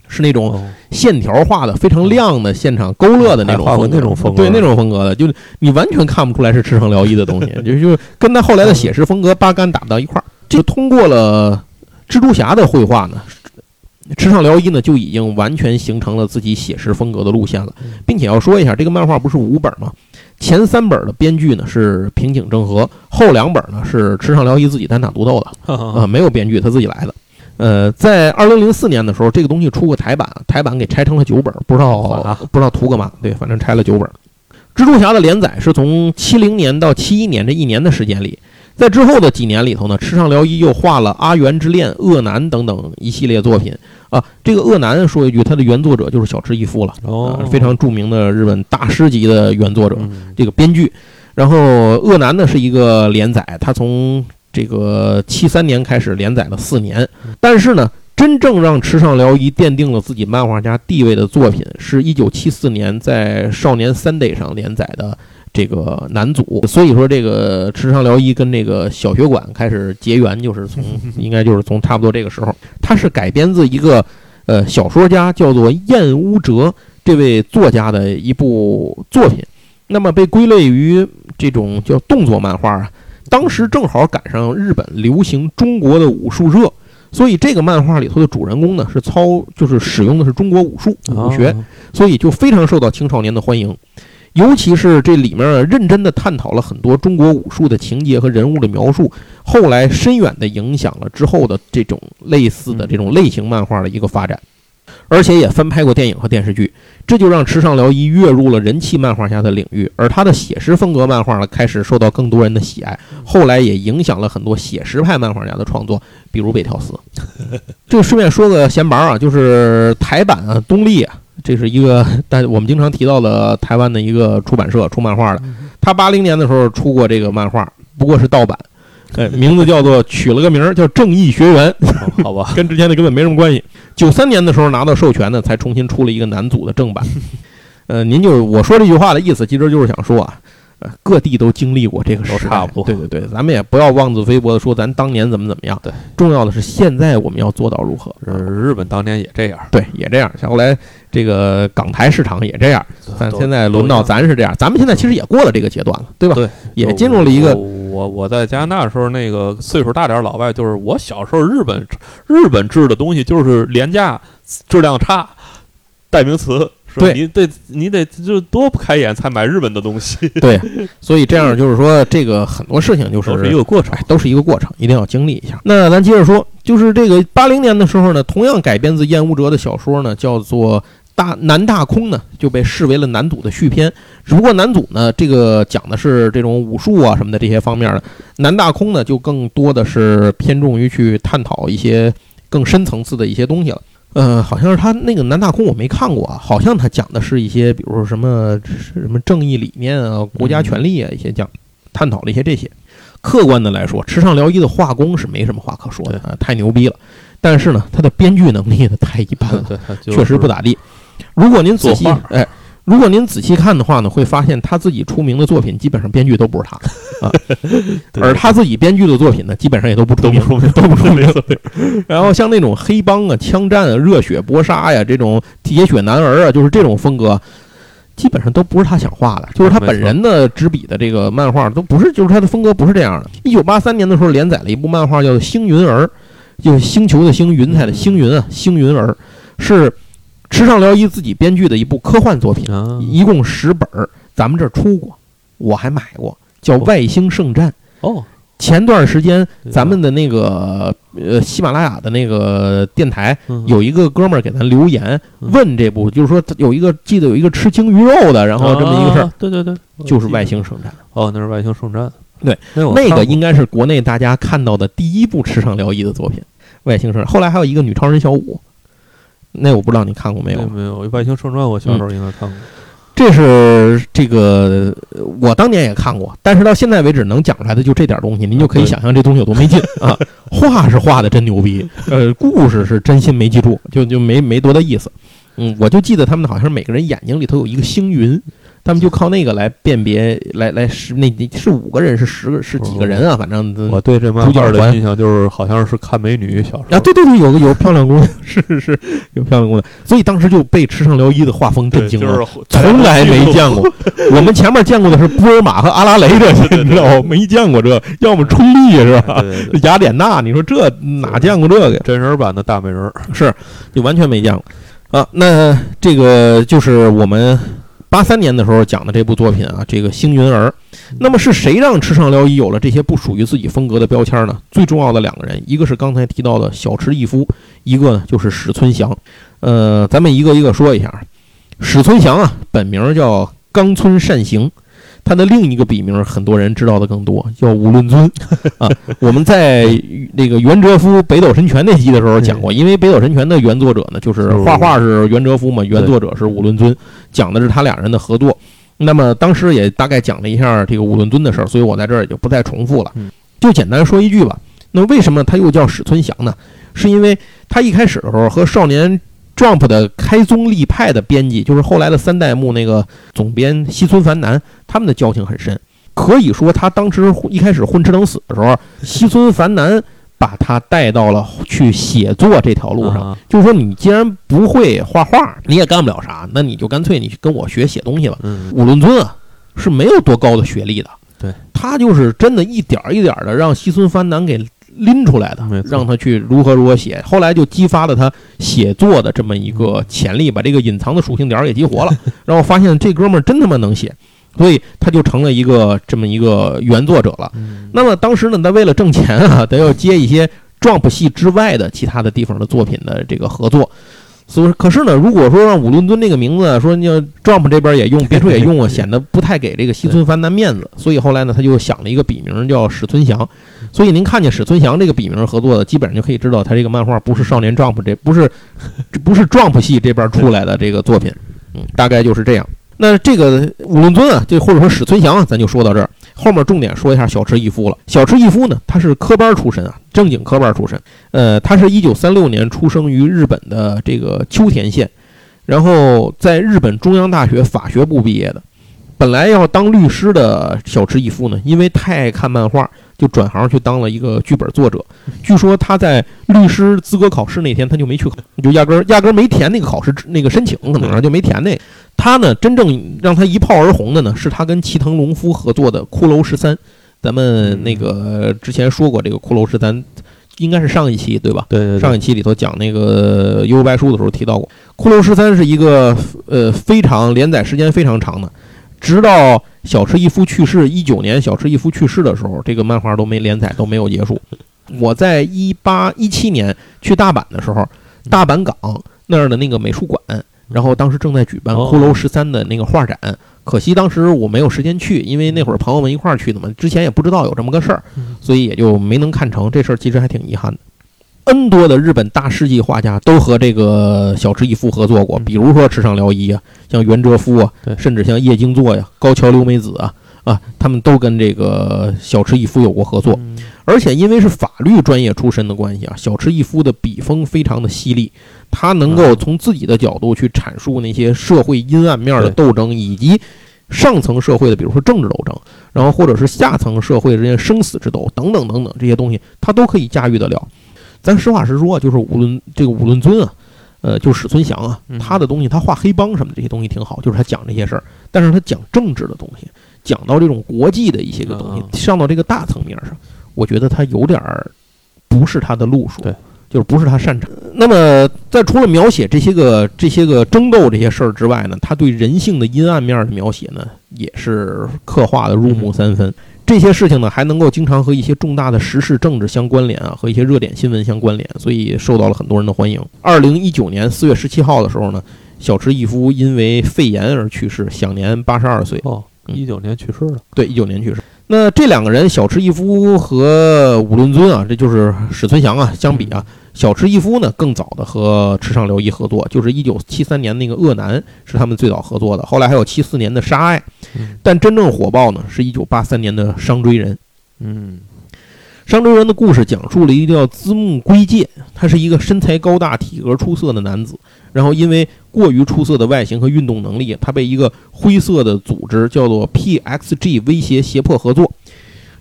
是那种哦线条画的非常亮的，现场勾勒的那种画过风格那种风格对那种风格的，就是你完全看不出来是赤上辽一的东西，就就跟他后来的写实风格八竿打不到一块儿。就通过了蜘蛛侠的绘画呢，池上辽一呢就已经完全形成了自己写实风格的路线了，并且要说一下，这个漫画不是五本吗？前三本的编剧呢是平井正和，后两本呢是池上辽一自己单打独斗的。啊、没有编剧，他自己来的。呃，在二零零四年的时候，这个东西出过台版，台版给拆成了九本，不知道啊不知道图个嘛。对，反正拆了九本。蜘蛛侠的连载是从七零年到七一年这一年的时间里，在之后的几年里头呢，池上辽一又画了《阿元之恋》《恶男》等等一系列作品啊。这个《恶男》说一句，他的原作者就是小池一夫了，哦啊，非常著名的日本大师级的原作者。嗯这个编剧。然后《恶男》呢是一个连载，它从这个七三年开始连载了四年，但是呢，真正让池上辽一奠定了自己漫画家地位的作品，是一九七四年在《少年 Sunday》上连载的。这个男组，所以说这个池上辽一跟这个小学馆开始结缘，就是从 应该就是从差不多这个时候，他是改编自一个呃小说家叫做燕屋哲这位作家的一部作品，那么被归类于这种叫动作漫画啊。当时正好赶上日本流行中国的武术热，所以这个漫画里头的主人公呢是操，就是使用的是中国武术武学，哦所以就非常受到青少年的欢迎。尤其是这里面啊认真的探讨了很多中国武术的情节和人物的描述，后来深远的影响了之后的这种类似的这种类型漫画的一个发展，而且也翻拍过电影和电视剧，这就让池上辽一跃入了人气漫画家的领域，而他的写实风格漫画呢开始受到更多人的喜爱，后来也影响了很多写实派漫画家的创作，比如北条司。这个顺便说个闲白啊，就是台版啊，东立啊。这是一个，但我们经常提到的台湾的一个出版社出漫画的，他八零年的时候出过这个漫画，不过是盗版，呃，名字叫做取了个名儿叫《正义学园》，哦好吧，跟之前的根本没什么关系。九三年的时候拿到授权呢，才重新出了一个男组的正版。呃，您就是我说这句话的意思，其实就是想说啊，呃，各地都经历过这个时代，都差不多对对对，咱们也不要妄自菲薄的说咱当年怎么怎么样，对，重要的是现在我们要做到如何。日日本当年也这样，对，也这样。像后来这个港台市场也这样，但现在轮到咱是这样，咱们现在其实也过了这个阶段了，对吧？对，也进入了一个我我我在加拿大的时候，那个岁数大点儿老外，就是我小时候日本日本制的东西就是廉价、质量差，代名词。是吧对你得你得就多不开眼才买日本的东西，对，所以这样就是说，这个很多事情就是都是一个过程哎，。都是一个过程，一定要经历一下。那咱接着说，就是这个八零年的时候呢，同样改编自燕无哲的小说呢，叫做《大南大空》呢，就被视为了男组的续篇。只不过男组呢，这个讲的是这种武术啊什么的这些方面的，南大空呢就更多的是偏重于去探讨一些更深层次的一些东西了。呃，好像是他那个南大空我没看过啊，好像他讲的是一些，比如说什么什么正义理念啊、国家权力啊一些讲，探讨了一些这些。客观的来说，池上辽一的画工是没什么话可说的啊，太牛逼了。但是呢，他的编剧能力呢太一般了，确实不咋地。如果您仔细哎，如果您仔细看的话呢，会发现他自己出名的作品基本上编剧都不是他啊，而他自己编剧的作品呢，基本上也都不出名，都不出名，然后像那种黑帮啊、枪战啊、热血搏杀呀、这种铁血男儿啊，就是这种风格，基本上都不是他想画的，就是他本人的执笔的这个漫画都不是，就是他的风格不是这样的。一九八三年的时候连载了一部漫画，叫做《星云儿》，就是星球的星，云彩的星云啊，星云儿是池上辽一自己编剧的一部科幻作品，啊，一共十本儿，咱们这儿出过，我还买过，叫《外星圣战》。哦，前段时间咱们的那个呃喜马拉雅的那个电台嗯。有一个哥们儿给咱留言嗯。问这部，就是说有一个记得有一个吃鲸鱼肉的，然后这么一个事儿啊，对对对，就是外星圣战。哦，那是外星圣战，对，那个应该是国内大家看到的第一部池上辽一的作品，《外星圣战》。后来还有一个女超人小舞，那我不知道你看过没有？没有外星圣传，我小时候应该看过。这是这个呃我当年也看过，但是到现在为止能讲出来的就这点东西，您就可以想象这东西有多没劲啊！画是画的真牛逼，呃，故事是真心没记住，就就没没多大意思。嗯，我就记得他们好像是每个人眼睛里头有一个星云，他们就靠那个来辨别，来来是那那是五个人是十个是几个人啊？反正我对这漫主角的印象就是好像是看美女，小时候啊，对对对，有个有漂亮姑娘，是是是有漂亮姑娘，所以当时就被池上辽一的画风震惊了。就是从来没见过，我们前面见过的是波尔玛和阿拉蕾这些，你知道吗？没见过这，要么冲力是吧？雅典娜，你说这哪见过这个呀？真人版的大美人，是，就完全没见过啊。那这个就是我们八三年的时候讲的这部作品啊，这个《星云儿》。那么是谁让赤上辽一有了这些不属于自己风格的标签呢？最重要的两个人，一个是刚才提到的小池义夫，一个呢就是史村祥。呃，咱们一个一个说一下。史村祥啊，本名叫冈村善行。他的另一个笔名，很多人知道的更多，叫武论尊 啊。我们在那个袁哲夫《北斗神拳》那集的时候讲过，因为《北斗神拳》的原作者呢，就是画画是袁哲夫嘛，原作者是武论尊，讲的是他俩人的合作。那么当时也大概讲了一下这个武论尊的事儿，所以我在这儿也就不再重复了嗯，就简单说一句吧。那为什么他又叫史村祥呢？是因为他一开始的时候和少年 Jump 的开宗立派的编辑，就是后来的三代目那个总编西村繁男，他们的交情很深。可以说，他当时一开始混吃等死的时候，西村繁男把他带到了去写作这条路上。啊就是说，你既然不会画画，你也干不了啥，那你就干脆你跟我学写东西吧。嗯，武论尊啊是没有多高的学历的，对他就是真的一点儿一点儿的让西村繁男给拎出来的让他去如何如何写，后来就激发了他写作的这么一个潜力，把这个隐藏的属性点儿给激活了，然后发现这哥们儿真他妈能写，所以他就成了一个这么一个原作者了。嗯那么当时呢，他为了挣钱啊，他要接一些 Jump 系之外的其他的地方的作品的这个合作。所以，可是呢，如果说让武伦尊这个名字说你要 Jump 这边也用，别处也用啊，显得不太给这个西村繁男面子。所以后来呢，他就想了一个笔名叫史村祥。所以您看见史存祥这个笔名合作的，基本上就可以知道他这个漫画不是少年 Jump 这不是这 不是 Jump 系这边出来的这个作品，嗯，大概就是这样。那这个武论尊啊，这或者说史存祥啊，咱就说到这儿。后面重点说一下小池义夫了。小池义夫呢，他是科班出身啊，正经科班出身。呃，他是一九三六年出生于日本的这个秋田县，然后在日本中央大学法学部毕业的。本来要当律师的小池一夫呢，因为太爱看漫画，就转行去当了一个剧本作者。据说他在律师资格考试那天他就没去考，就压根儿压根儿没填那个考试那个申请，可能啊就没填那。他呢，真正让他一炮而红的呢，是他跟齐藤龙夫合作的《骷髅十三》。咱们那个之前说过，这个《骷髅十三》应该是上一期对吧？对对对，上一期里头讲那个《幽游白书》的时候提到过，《骷髅十三》是一个呃非常连载时间非常长的，直到小池一夫去世，一九年小池一夫去世的时候，这个漫画都没连载，都没有结束。我在一八一七年去大阪的时候，大阪港那儿的那个美术馆，然后当时正在举办《哦骷髅十三》的那个画展，可惜当时我没有时间去，因为那会儿朋友们一块儿去的嘛，之前也不知道有这么个事儿，所以也就没能看成。这事儿其实还挺遗憾的。N 多的日本大师级画家都和这个小池义夫合作过，嗯比如说池上辽一啊，像袁哲夫啊对，甚至像叶京作呀、高桥留美子啊啊，他们都跟这个小池义夫有过合作。嗯而且因为是法律专业出身的关系啊，小池义夫的笔锋非常的犀利，他能够从自己的角度去阐述那些社会阴暗面的斗争，以及上层社会的，比如说政治斗争，然后或者是下层社会之间生死之斗等等等等这些东西，他都可以驾驭得了。咱实话实说，就是无论这个武论尊啊，呃，就是史存祥啊嗯，他的东西，他画黑帮什么的这些东西挺好，就是他讲这些事儿，但是他讲政治的东西，讲到这种国际的一些个东嗯西，上到这个大层面上，我觉得他有点儿不是他的路数，对，就是不是他擅长。那么，在除了描写这些个这些个争斗这些事儿之外呢，他对人性的阴暗面的描写呢，也是刻画的入木三分。这些事情呢，还能够经常和一些重大的时事政治相关联啊，和一些热点新闻相关联，所以受到了很多人的欢迎。二零一九年四月十七号的时候呢，小池义夫因为肺炎而去世，享年八十二岁。哦，嗯一九年去世了，对，一九年去世。那这两个人，小池一夫和武论尊啊，这就是史存祥啊，相比啊，小池一夫呢更早的和池上辽一合作，就是一九七三年那个《恶男》是他们最早合作的，后来还有七四年的《杀爱》，嗯但真正火爆呢是一九八三年的《伤追人》。嗯伤追人的故事讲述了一个叫资木圭介，他是一个身材高大、体格出色的男子，然后因为过于出色的外形和运动能力，他被一个灰色的组织叫做 PXG 威胁胁迫合作。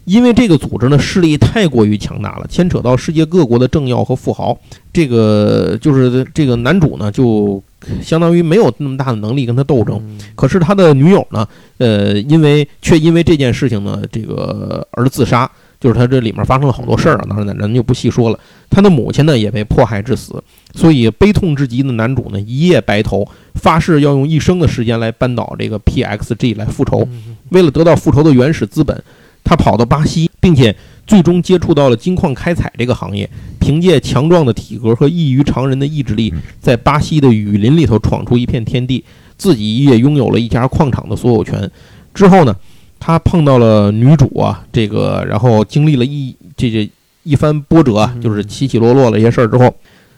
因为这个组织呢势力太过于强大了，牵扯到世界各国的政要和富豪，这个就是这个男主呢就相当于没有那么大的能力跟他斗争。可是他的女友呢，呃，因为却因为这件事情呢，这个而自杀。就是他这里面发生了好多事儿啊，当然咱就不细说了。他的母亲呢也被迫害致死，所以悲痛至极的男主呢一夜白头，发誓要用一生的时间来扳倒这个 PXG 来复仇。为了得到复仇的原始资本，他跑到巴西，并且最终接触到了金矿开采这个行业。凭借强壮的体格和异于常人的意志力，在巴西的雨林里头闯出一片天地，自己也拥有了一家矿场的所有权。之后呢？他碰到了女主啊，这个然后经历了一这这一番波折啊，就是起起落落的一些事儿之后，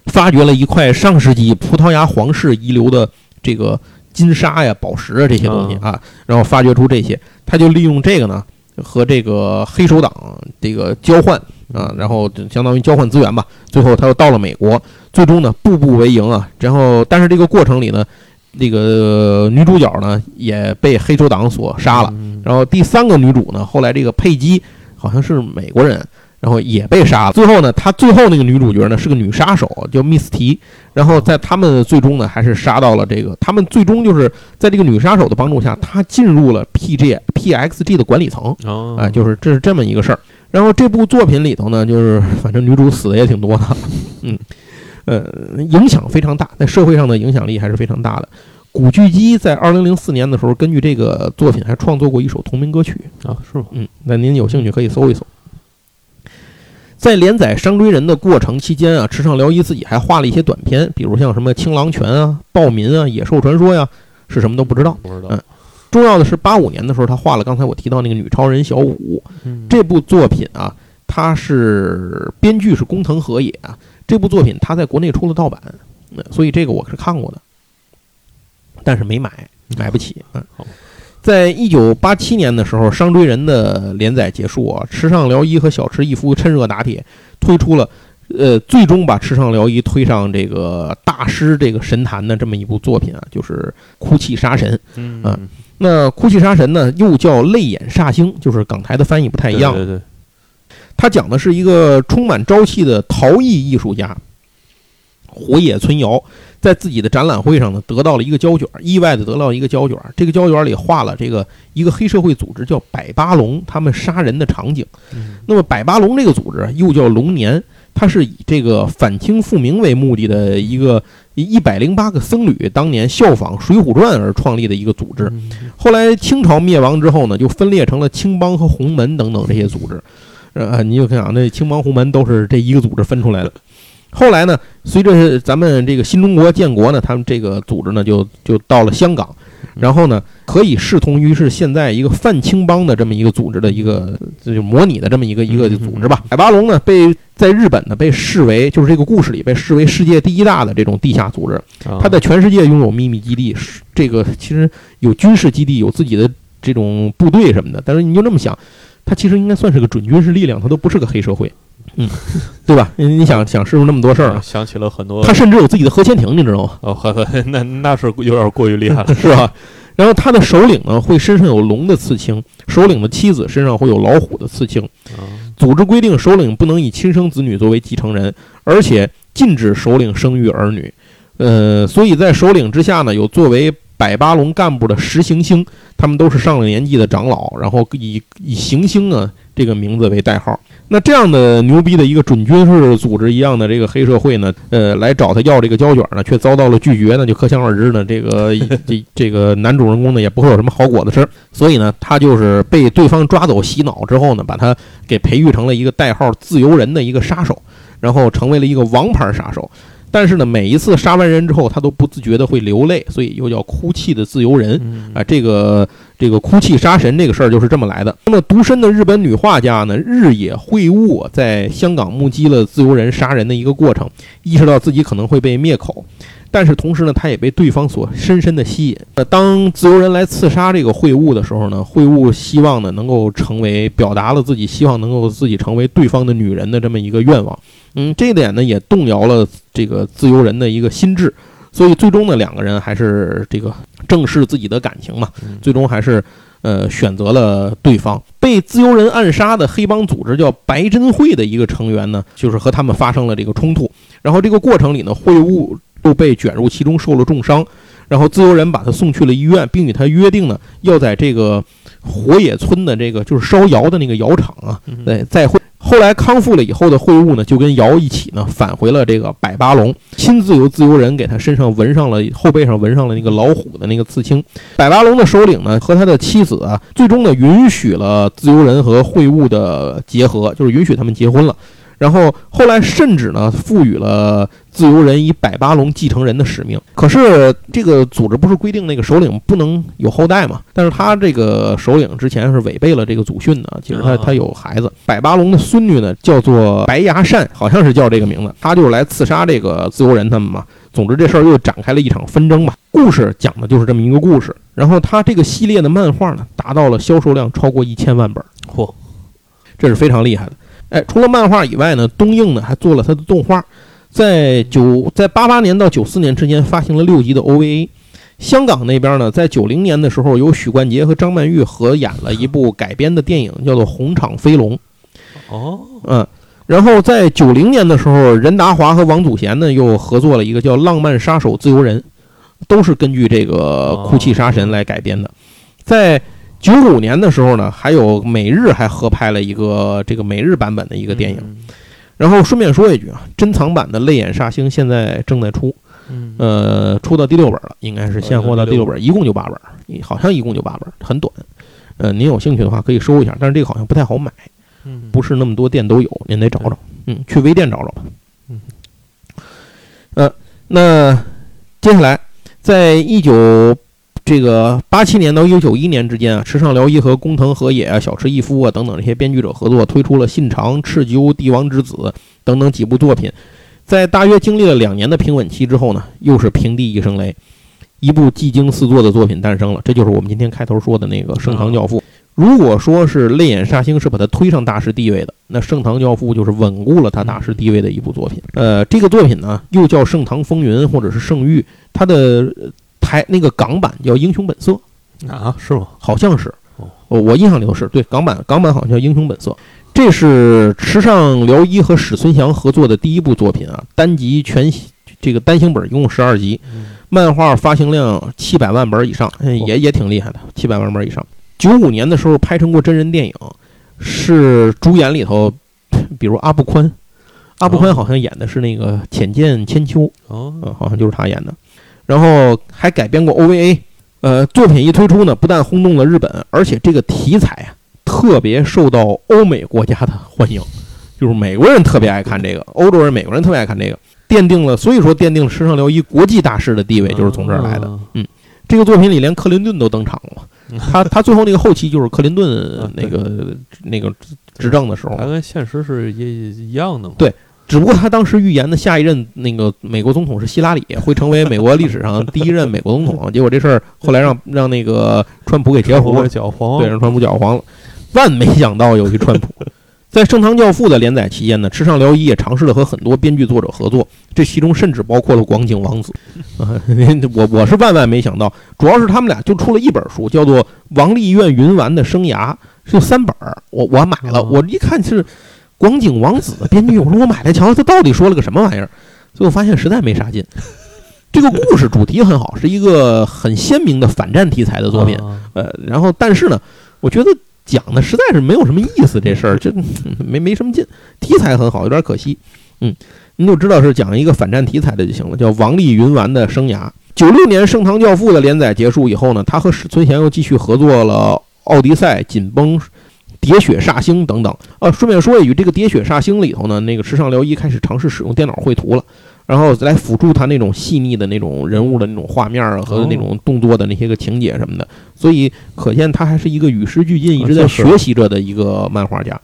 发掘了一块上世纪葡萄牙皇室遗留的这个金沙呀、宝石啊这些东西啊，然后发掘出这些，他就利用这个呢和这个黑手党这个交换啊，然后相当于交换资源吧。最后他又到了美国，最终呢步步为营啊。然后但是这个过程里呢。那个女主角呢也被黑手党所杀了，然后第三个女主呢，后来这个佩姬好像是美国人，然后也被杀了。最后呢，她最后那个女主角呢是个女杀手，叫密斯提。然后在他们最终呢，还是杀到了这个。他们最终就是在这个女杀手的帮助下，她进入了 PG PXG 的管理层。啊，就是这是这么一个事儿。然后这部作品里头呢，就是反正女主死的也挺多的，嗯。呃，影响非常大，在社会上的影响力还是非常大的。古巨基在二零零四年的时候，根据这个作品还创作过一首同名歌曲啊，是吗？嗯，那您有兴趣可以搜一搜。在连载《伤追人》的过程期间啊，池上辽一自己还画了一些短片，比如像什么《青狼拳》啊、《暴民》啊、《野兽传说》呀，是什么都不知道。不知道。嗯，重要的是八五年的时候，他画了刚才我提到那个女超人小五。嗯，这部作品啊，他是编剧是工藤和也啊。这部作品他在国内出了盗版，所以这个我是看过的，但是没买，买不起。嗯，在一九八七年的时候，《商追人》的连载结束啊，池上辽一和小池一夫趁热打铁，推出了，呃，最终把池上辽一推上这个大师这个神坛的这么一部作品啊，就是《哭泣杀神》。嗯，那《哭泣杀神》呢，又叫《泪眼煞星》，就是港台的翻译不太一样。对对。他讲的是一个充满朝气的陶艺艺术家火野村遥，在自己的展览会上呢，得到了一个胶卷，意外的得到一个胶卷。这个胶卷里画了这个一个黑社会组织叫百八龙，他们杀人的场景。那么百八龙这个组织又叫龙年，它是以这个反清复明为目的的一个一百零八个僧侣当年效仿《水浒传》而创立的一个组织。后来清朝灭亡之后呢，就分裂成了青帮和洪门等等这些组织。呃，你就看啊，那青帮红门都是这一个组织分出来的。后来呢，随着咱们这个新中国建国呢，他们这个组织呢就就到了香港，然后呢可以视同于是现在一个泛青帮的这么一个组织的一个就模拟的这么一个一个组织吧。海八龙呢被在日本呢被视为就是这个故事里被视为世界第一大的这种地下组织，它在全世界拥有秘密基地，这个其实有军事基地，有自己的这种部队什么的。但是你就这么想。他其实应该算是个准军事力量，他都不是个黑社会，嗯，对吧？你想想，是不是那么多事儿？想起了很多。他甚至有自己的核潜艇，你知道吗？哦，呵呵，那那是有点过于厉害了，是吧？然后他的首领呢，会身上有龙的刺青；首领的妻子身上会有老虎的刺青。组织规定，首领不能以亲生子女作为继承人，而且禁止首领生育儿女。呃，所以在首领之下呢，有作为。百八龙干部的十行星，他们都是上了年纪的长老，然后以以行星啊这个名字为代号。那这样的牛逼的一个准军事组织一样的这个黑社会呢，呃，来找他要这个胶卷呢，却遭到了拒绝，那就可想而知呢，这个 这这个男主人公呢也不会有什么好果子吃。所以呢，他就是被对方抓走洗脑之后呢，把他给培育成了一个代号“自由人”的一个杀手，然后成为了一个王牌杀手。但是呢，每一次杀完人之后，他都不自觉的会流泪，所以又叫哭泣的自由人啊。这个这个哭泣杀神这个事儿就是这么来的。那么独身的日本女画家呢，日野惠悟在香港目击了自由人杀人的一个过程，意识到自己可能会被灭口。但是同时呢，他也被对方所深深的吸引。呃，当自由人来刺杀这个会晤的时候呢，会晤希望呢能够成为表达了自己希望能够自己成为对方的女人的这么一个愿望。嗯，这一点呢也动摇了这个自由人的一个心智，所以最终呢，两个人还是这个正视自己的感情嘛，嗯最终还是呃选择了对方。被自由人暗杀的黑帮组织叫白珍会的一个成员呢，就是和他们发生了这个冲突。然后这个过程里呢，会务又被卷入其中，受了重伤。然后自由人把他送去了医院，并与他约定呢，要在这个火野村的这个就是烧窑的那个窑厂啊，嗯对，再会。后来康复了以后的会务呢，就跟窑一起呢返回了这个百巴龙，亲自由自由人给他身上纹上了后背上纹上了那个老虎的那个刺青。百巴龙的首领呢和他的妻子啊，最终呢允许了自由人和会务的结合，就是允许他们结婚了。然后后来甚至呢赋予了自由人以百八龙继承人的使命。可是这个组织不是规定那个首领不能有后代嘛？但是他这个首领之前是违背了这个祖训的，其实他啊他有孩子。百八龙的孙女呢叫做白牙善，好像是叫这个名字，他就是来刺杀这个自由人他们嘛。总之这事儿又展开了一场纷争吧。故事讲的就是这么一个故事。然后他这个系列的漫画呢，达到了销售量超过一千万本。嚯，这是非常厉害的。哎，除了漫画以外呢，东映呢还做了它的动画，在九在八八年到九四年之间发行了六集的 OVA。香港那边呢，在九零年的时候，由许冠杰和张曼玉合演了一部改编的电影，叫做《红场飞龙》。哦，嗯，然后在九零年的时候，任达华和王祖贤呢又合作了一个叫《浪漫杀手自由人》，都是根据这个《哭泣杀神》来改编的。在九五年的时候呢，还有美日还合拍了一个这个美日版本的一一个电影。然后顺便说一句啊，珍藏版的《泪眼煞星》现在正在出，嗯，呃，出到第六本了，应该是现货到第六本，一共就八本，好像一共就八本，很短。呃，您有兴趣的话可以收一下，但是这个好像不太好买，嗯不是那么多店都有，您得找找，嗯，去微店找找吧。嗯，呃，那接下来，在一九这个八七年到一九九一年之间啊，池上辽一和工藤和也啊、小池一夫啊等等这些编剧者合作，推出了《信长》《赤鸠》《帝王之子》等等几部作品。在大约经历了两年的平稳期之后呢，又是平地一声雷，一部技惊四座的作品诞生了。这就是我们今天开头说的那个《盛唐教父》。如果说是《泪眼煞星》是把他推上大师地位的，那《盛唐教父》就是稳固了他大师地位的一部作品。呃，这个作品呢，又叫《盛唐风云》或者是《圣域》，它的台那个港版叫《英雄本色》，啊，是吗？好像是哦，我我印象里头是对港版，港版好像叫《英雄本色》。这是池上辽一和史孙祥合作的第一部作品啊，单集全这个单行本一共十二集，嗯漫画发行量七百万本以上，嗯也也挺厉害的，七百万本以上。九五年的时候拍成过真人电影，是主演里头，比如阿部宽，阿部宽哦好像演的是那个浅见千秋，哦，嗯，好像就是他演的。然后还改编过 OVA，呃，作品一推出呢，不但轰动了日本，而且这个题材啊，特别受到欧美国家的欢迎，就是美国人特别爱看这个，欧洲人、美国人特别爱看这个，奠定了，所以说奠定了池上辽一国际大师的地位，就是从这儿来的。嗯。这个作品里连克林顿都登场了嗯，他他最后那个后期就是克林顿啊那个那个执政的时候。他，跟现实是一一样的嘛。对只不过他当时预言的下一任那个美国总统是希拉里，会成为美国历史上第一任美国总统。结果这事儿后来让让那个川普给截胡了，搅黄，对，让川普搅黄了。万没想到有一川普。在《盛唐教父》的连载期间呢，池上辽一也尝试了和很多编剧作者合作，这其中甚至包括了广井王子。啊，我我是万万没想到，主要是他们俩就出了一本书，叫做《王立院云丸的生涯》，就三本儿，我我买了，哦我一看是广景王子的编剧，我说我买来瞧瞧，他到底说了个什么玩意儿？最后发现实在没啥劲。这个故事主题很好，是一个很鲜明的反战题材的作品。啊呃，然后但是呢，我觉得讲的实在是没有什么意思，这事儿就没没什么劲。题材很好，有点可惜。嗯，您就知道是讲一个反战题材的就行了，叫王立云丸的生涯。九六年《盛唐教父》的连载结束以后呢，他和史存贤又继续合作了《奥迪赛》《紧绷》《喋血煞星》等等。呃，顺便说一句，这个《喋血煞星》里头呢，那个池上辽一开始尝试使用电脑绘图了。然后来辅助他那种细腻的那种人物的那种画面啊和那种动作的那些个情节什么的，所以可见他还是一个与时俱进、一直在学习着的一个漫画家。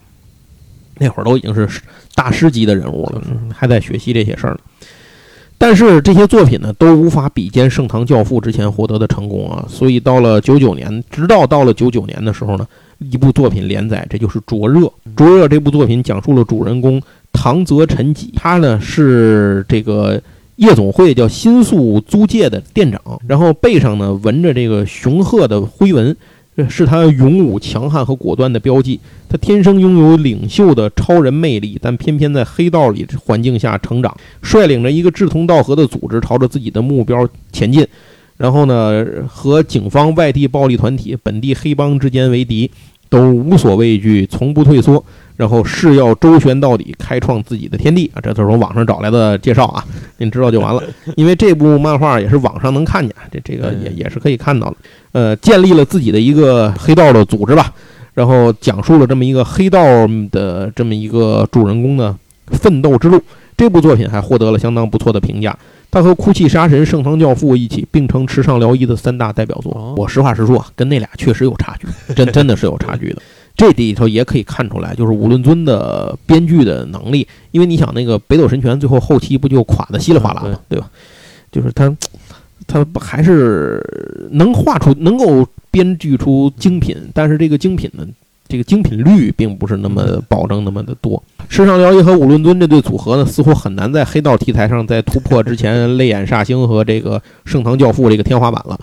那会儿都已经是大师级的人物了，嗯还在学习这些事儿呢。但是这些作品呢，都无法比肩《盛唐教父》之前获得的成功啊。所以到了九九年，直到到了九九年的时候呢，一部作品连载，这就是《灼热》。《灼热》这部作品讲述了主人公唐泽辰己，他呢是这个夜总会叫新宿租界的店长，然后背上呢纹着这个雄鹤的徽纹，这是他勇武、强悍和果断的标记。他天生拥有领袖的超人魅力，但偏偏在黑道里环境下成长，率领着一个志同道合的组织，朝着自己的目标前进。然后呢，和警方、外地暴力团体、本地黑帮之间为敌，都无所畏惧，从不退缩。然后誓要周旋到底，开创自己的天地啊！这都是我网上找来的介绍啊，您知道就完了。因为这部漫画也是网上能看见，这这个也也是可以看到的。呃，建立了自己的一个黑道的组织吧，然后讲述了这么一个黑道的这么一个主人公的奋斗之路。这部作品还获得了相当不错的评价。他和《哭泣杀神》《圣堂教父》一起并称池上辽一的三大代表作。我实话实说啊，跟那俩确实有差距，真真的是有差距的。这里头也可以看出来，就是武论尊的编剧的能力，因为你想那个北斗神拳最后后期不就垮的稀里哗啦吗？对吧？就是他，他还是能画出、能够编剧出精品，但是这个精品呢，这个精品率并不是那么保证那么的多。世上辽一和五论尊这对组合呢，似乎很难在黑道题材上再突破之前 泪眼煞星和这个盛唐教父这个天花板了。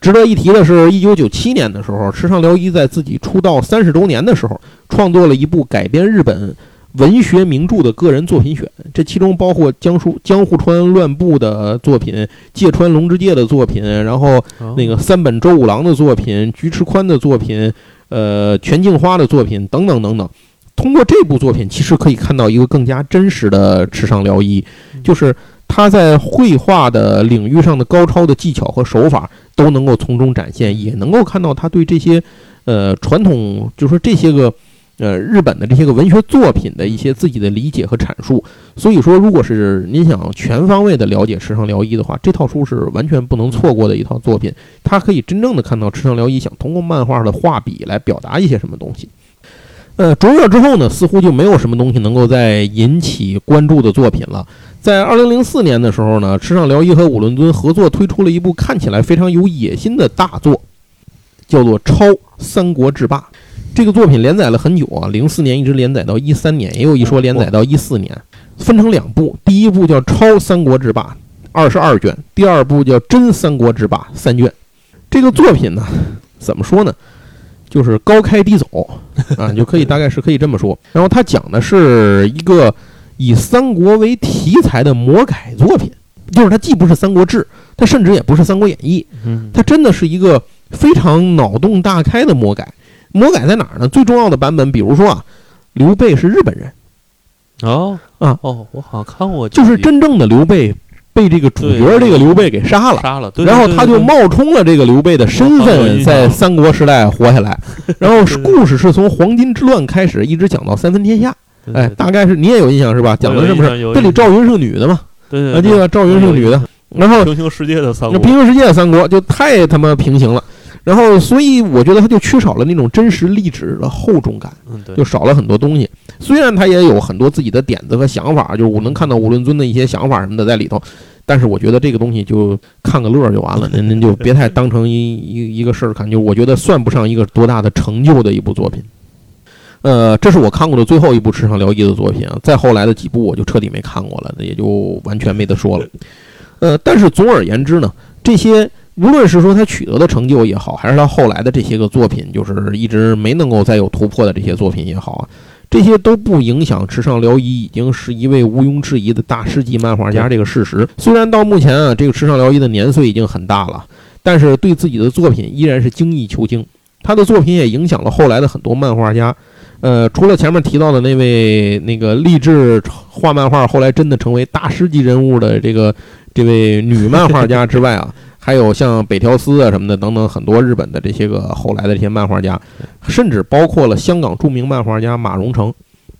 值得一提的是，一九九七年的时候，池上辽一在自己出道三十周年的时候，创作了一部改编日本文学名著的个人作品选，这其中包括江书江户川乱步的作品、芥川龙之介的作品，然后那个三本周五郎的作品、菊池宽的作品、呃全镜花的作品等等等等。通过这部作品，其实可以看到一个更加真实的池上辽一，就是他在绘画的领域上的高超的技巧和手法。都能够从中展现，也能够看到他对这些，呃，传统，就说这些个，呃，日本的这些个文学作品的一些自己的理解和阐述。所以说，如果是您想全方位的了解池上辽一的话，这套书是完全不能错过的一套作品。它可以真正的看到池上辽一想通过漫画的画笔来表达一些什么东西。呃，卓越之后呢，似乎就没有什么东西能够再引起关注的作品了。在二零零四年的时候呢，池上辽一和武伦尊合作推出了一部看起来非常有野心的大作，叫做《超三国志霸》。这个作品连载了很久啊，零四年一直连载到一三年，也有一说连载到一四年，分成两部。第一部叫《超三国志霸》，二十二卷；第二部叫《真三国志霸》，三卷。这个作品呢，怎么说呢？就是高开低走啊，就可以大概是可以这么说。然后它讲的是一个。以三国为题材的魔改作品，就是它既不是《三国志》，它甚至也不是《三国演义》，嗯，它真的是一个非常脑洞大开的魔改。魔改在哪儿呢？最重要的版本，比如说啊，刘备是日本人，哦啊哦，我好像看过，就是真正的刘备被这个主角这个刘备给杀了，杀了，然后他就冒充了这个刘备的身份，在三国时代活下来。然后故事是从黄巾之乱开始，一直讲到三分天下。哎，大概是你也有印象是吧？讲的是不是？这里赵云是个女的嘛？对对，记得赵云是个女的。然后平行世界的三国，平行世界的三国就太他妈平行了。然后，所以我觉得他就缺少了那种真实历史的厚重感，就少了很多东西。虽然他也有很多自己的点子和想法，就是我能看到武论尊的一些想法什么的在里头，但是我觉得这个东西就看个乐就完了，您您就别太当成一一一个事儿看，就我觉得算不上一个多大的成就的一部作品。呃，这是我看过的最后一部池上辽一的作品啊，再后来的几部我就彻底没看过了，那也就完全没得说了。呃，但是总而言之呢，这些无论是说他取得的成就也好，还是他后来的这些个作品，就是一直没能够再有突破的这些作品也好啊，这些都不影响池上辽一已经是一位毋庸置疑的大师级漫画家这个事实。虽然到目前啊，这个池上辽一的年岁已经很大了，但是对自己的作品依然是精益求精。他的作品也影响了后来的很多漫画家。呃，除了前面提到的那位那个励志画漫画，后来真的成为大师级人物的这个这位女漫画家之外啊，还有像北条司啊什么的等等很多日本的这些个后来的这些漫画家，甚至包括了香港著名漫画家马荣成。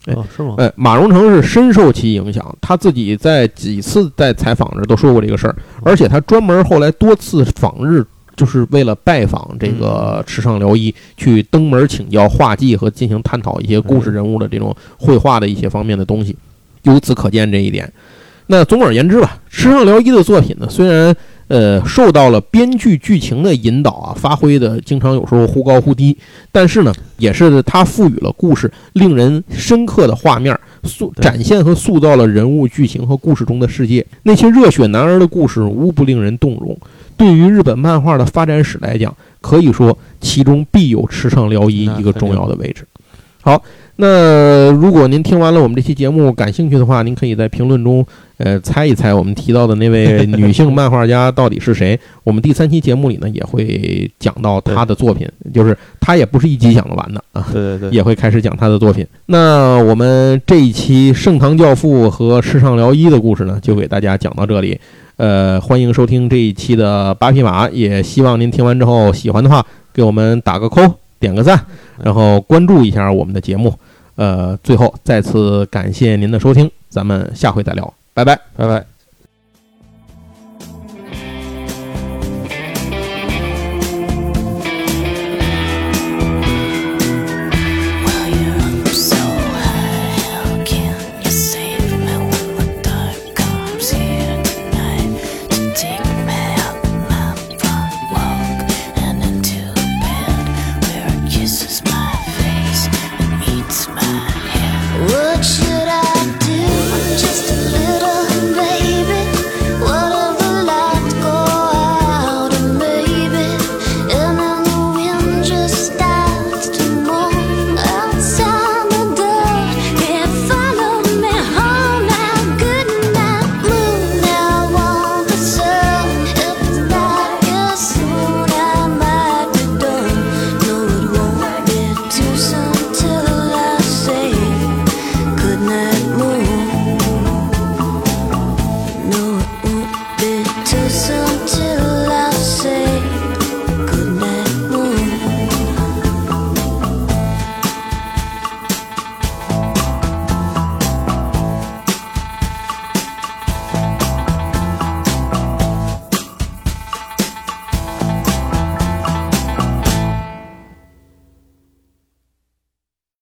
哦，是吗？哎，马荣成是深受其影响，他自己在几次在采访时都说过这个事儿，而且他专门后来多次访日。就是为了拜访这个池上辽一，去登门请教画技和进行探讨一些故事人物的这种绘画的一些方面的东西，由此可见这一点。那总而言之吧，池上辽一的作品呢，虽然呃受到了编剧剧情的引导啊，发挥的经常有时候忽高忽低，但是呢，也是他赋予了故事令人深刻的画面，塑展现和塑造了人物、剧情和故事中的世界。那些热血男儿的故事无不令人动容。对于日本漫画的发展史来讲，可以说其中必有池上辽一一个重要的位置。好，那如果您听完了我们这期节目感兴趣的话，您可以在评论中呃猜一猜我们提到的那位女性漫画家到底是谁。我们第三期节目里呢也会讲到她的作品，就是她也不是一集讲得完的啊。对对对，也会开始讲她的作品。那我们这一期《盛唐教父》和《世上聊一》的故事呢，就给大家讲到这里。呃，欢迎收听这一期的八匹马，也希望您听完之后喜欢的话，给我们打个扣，点个赞，然后关注一下我们的节目。呃，最后再次感谢您的收听，咱们下回再聊，拜拜。拜拜。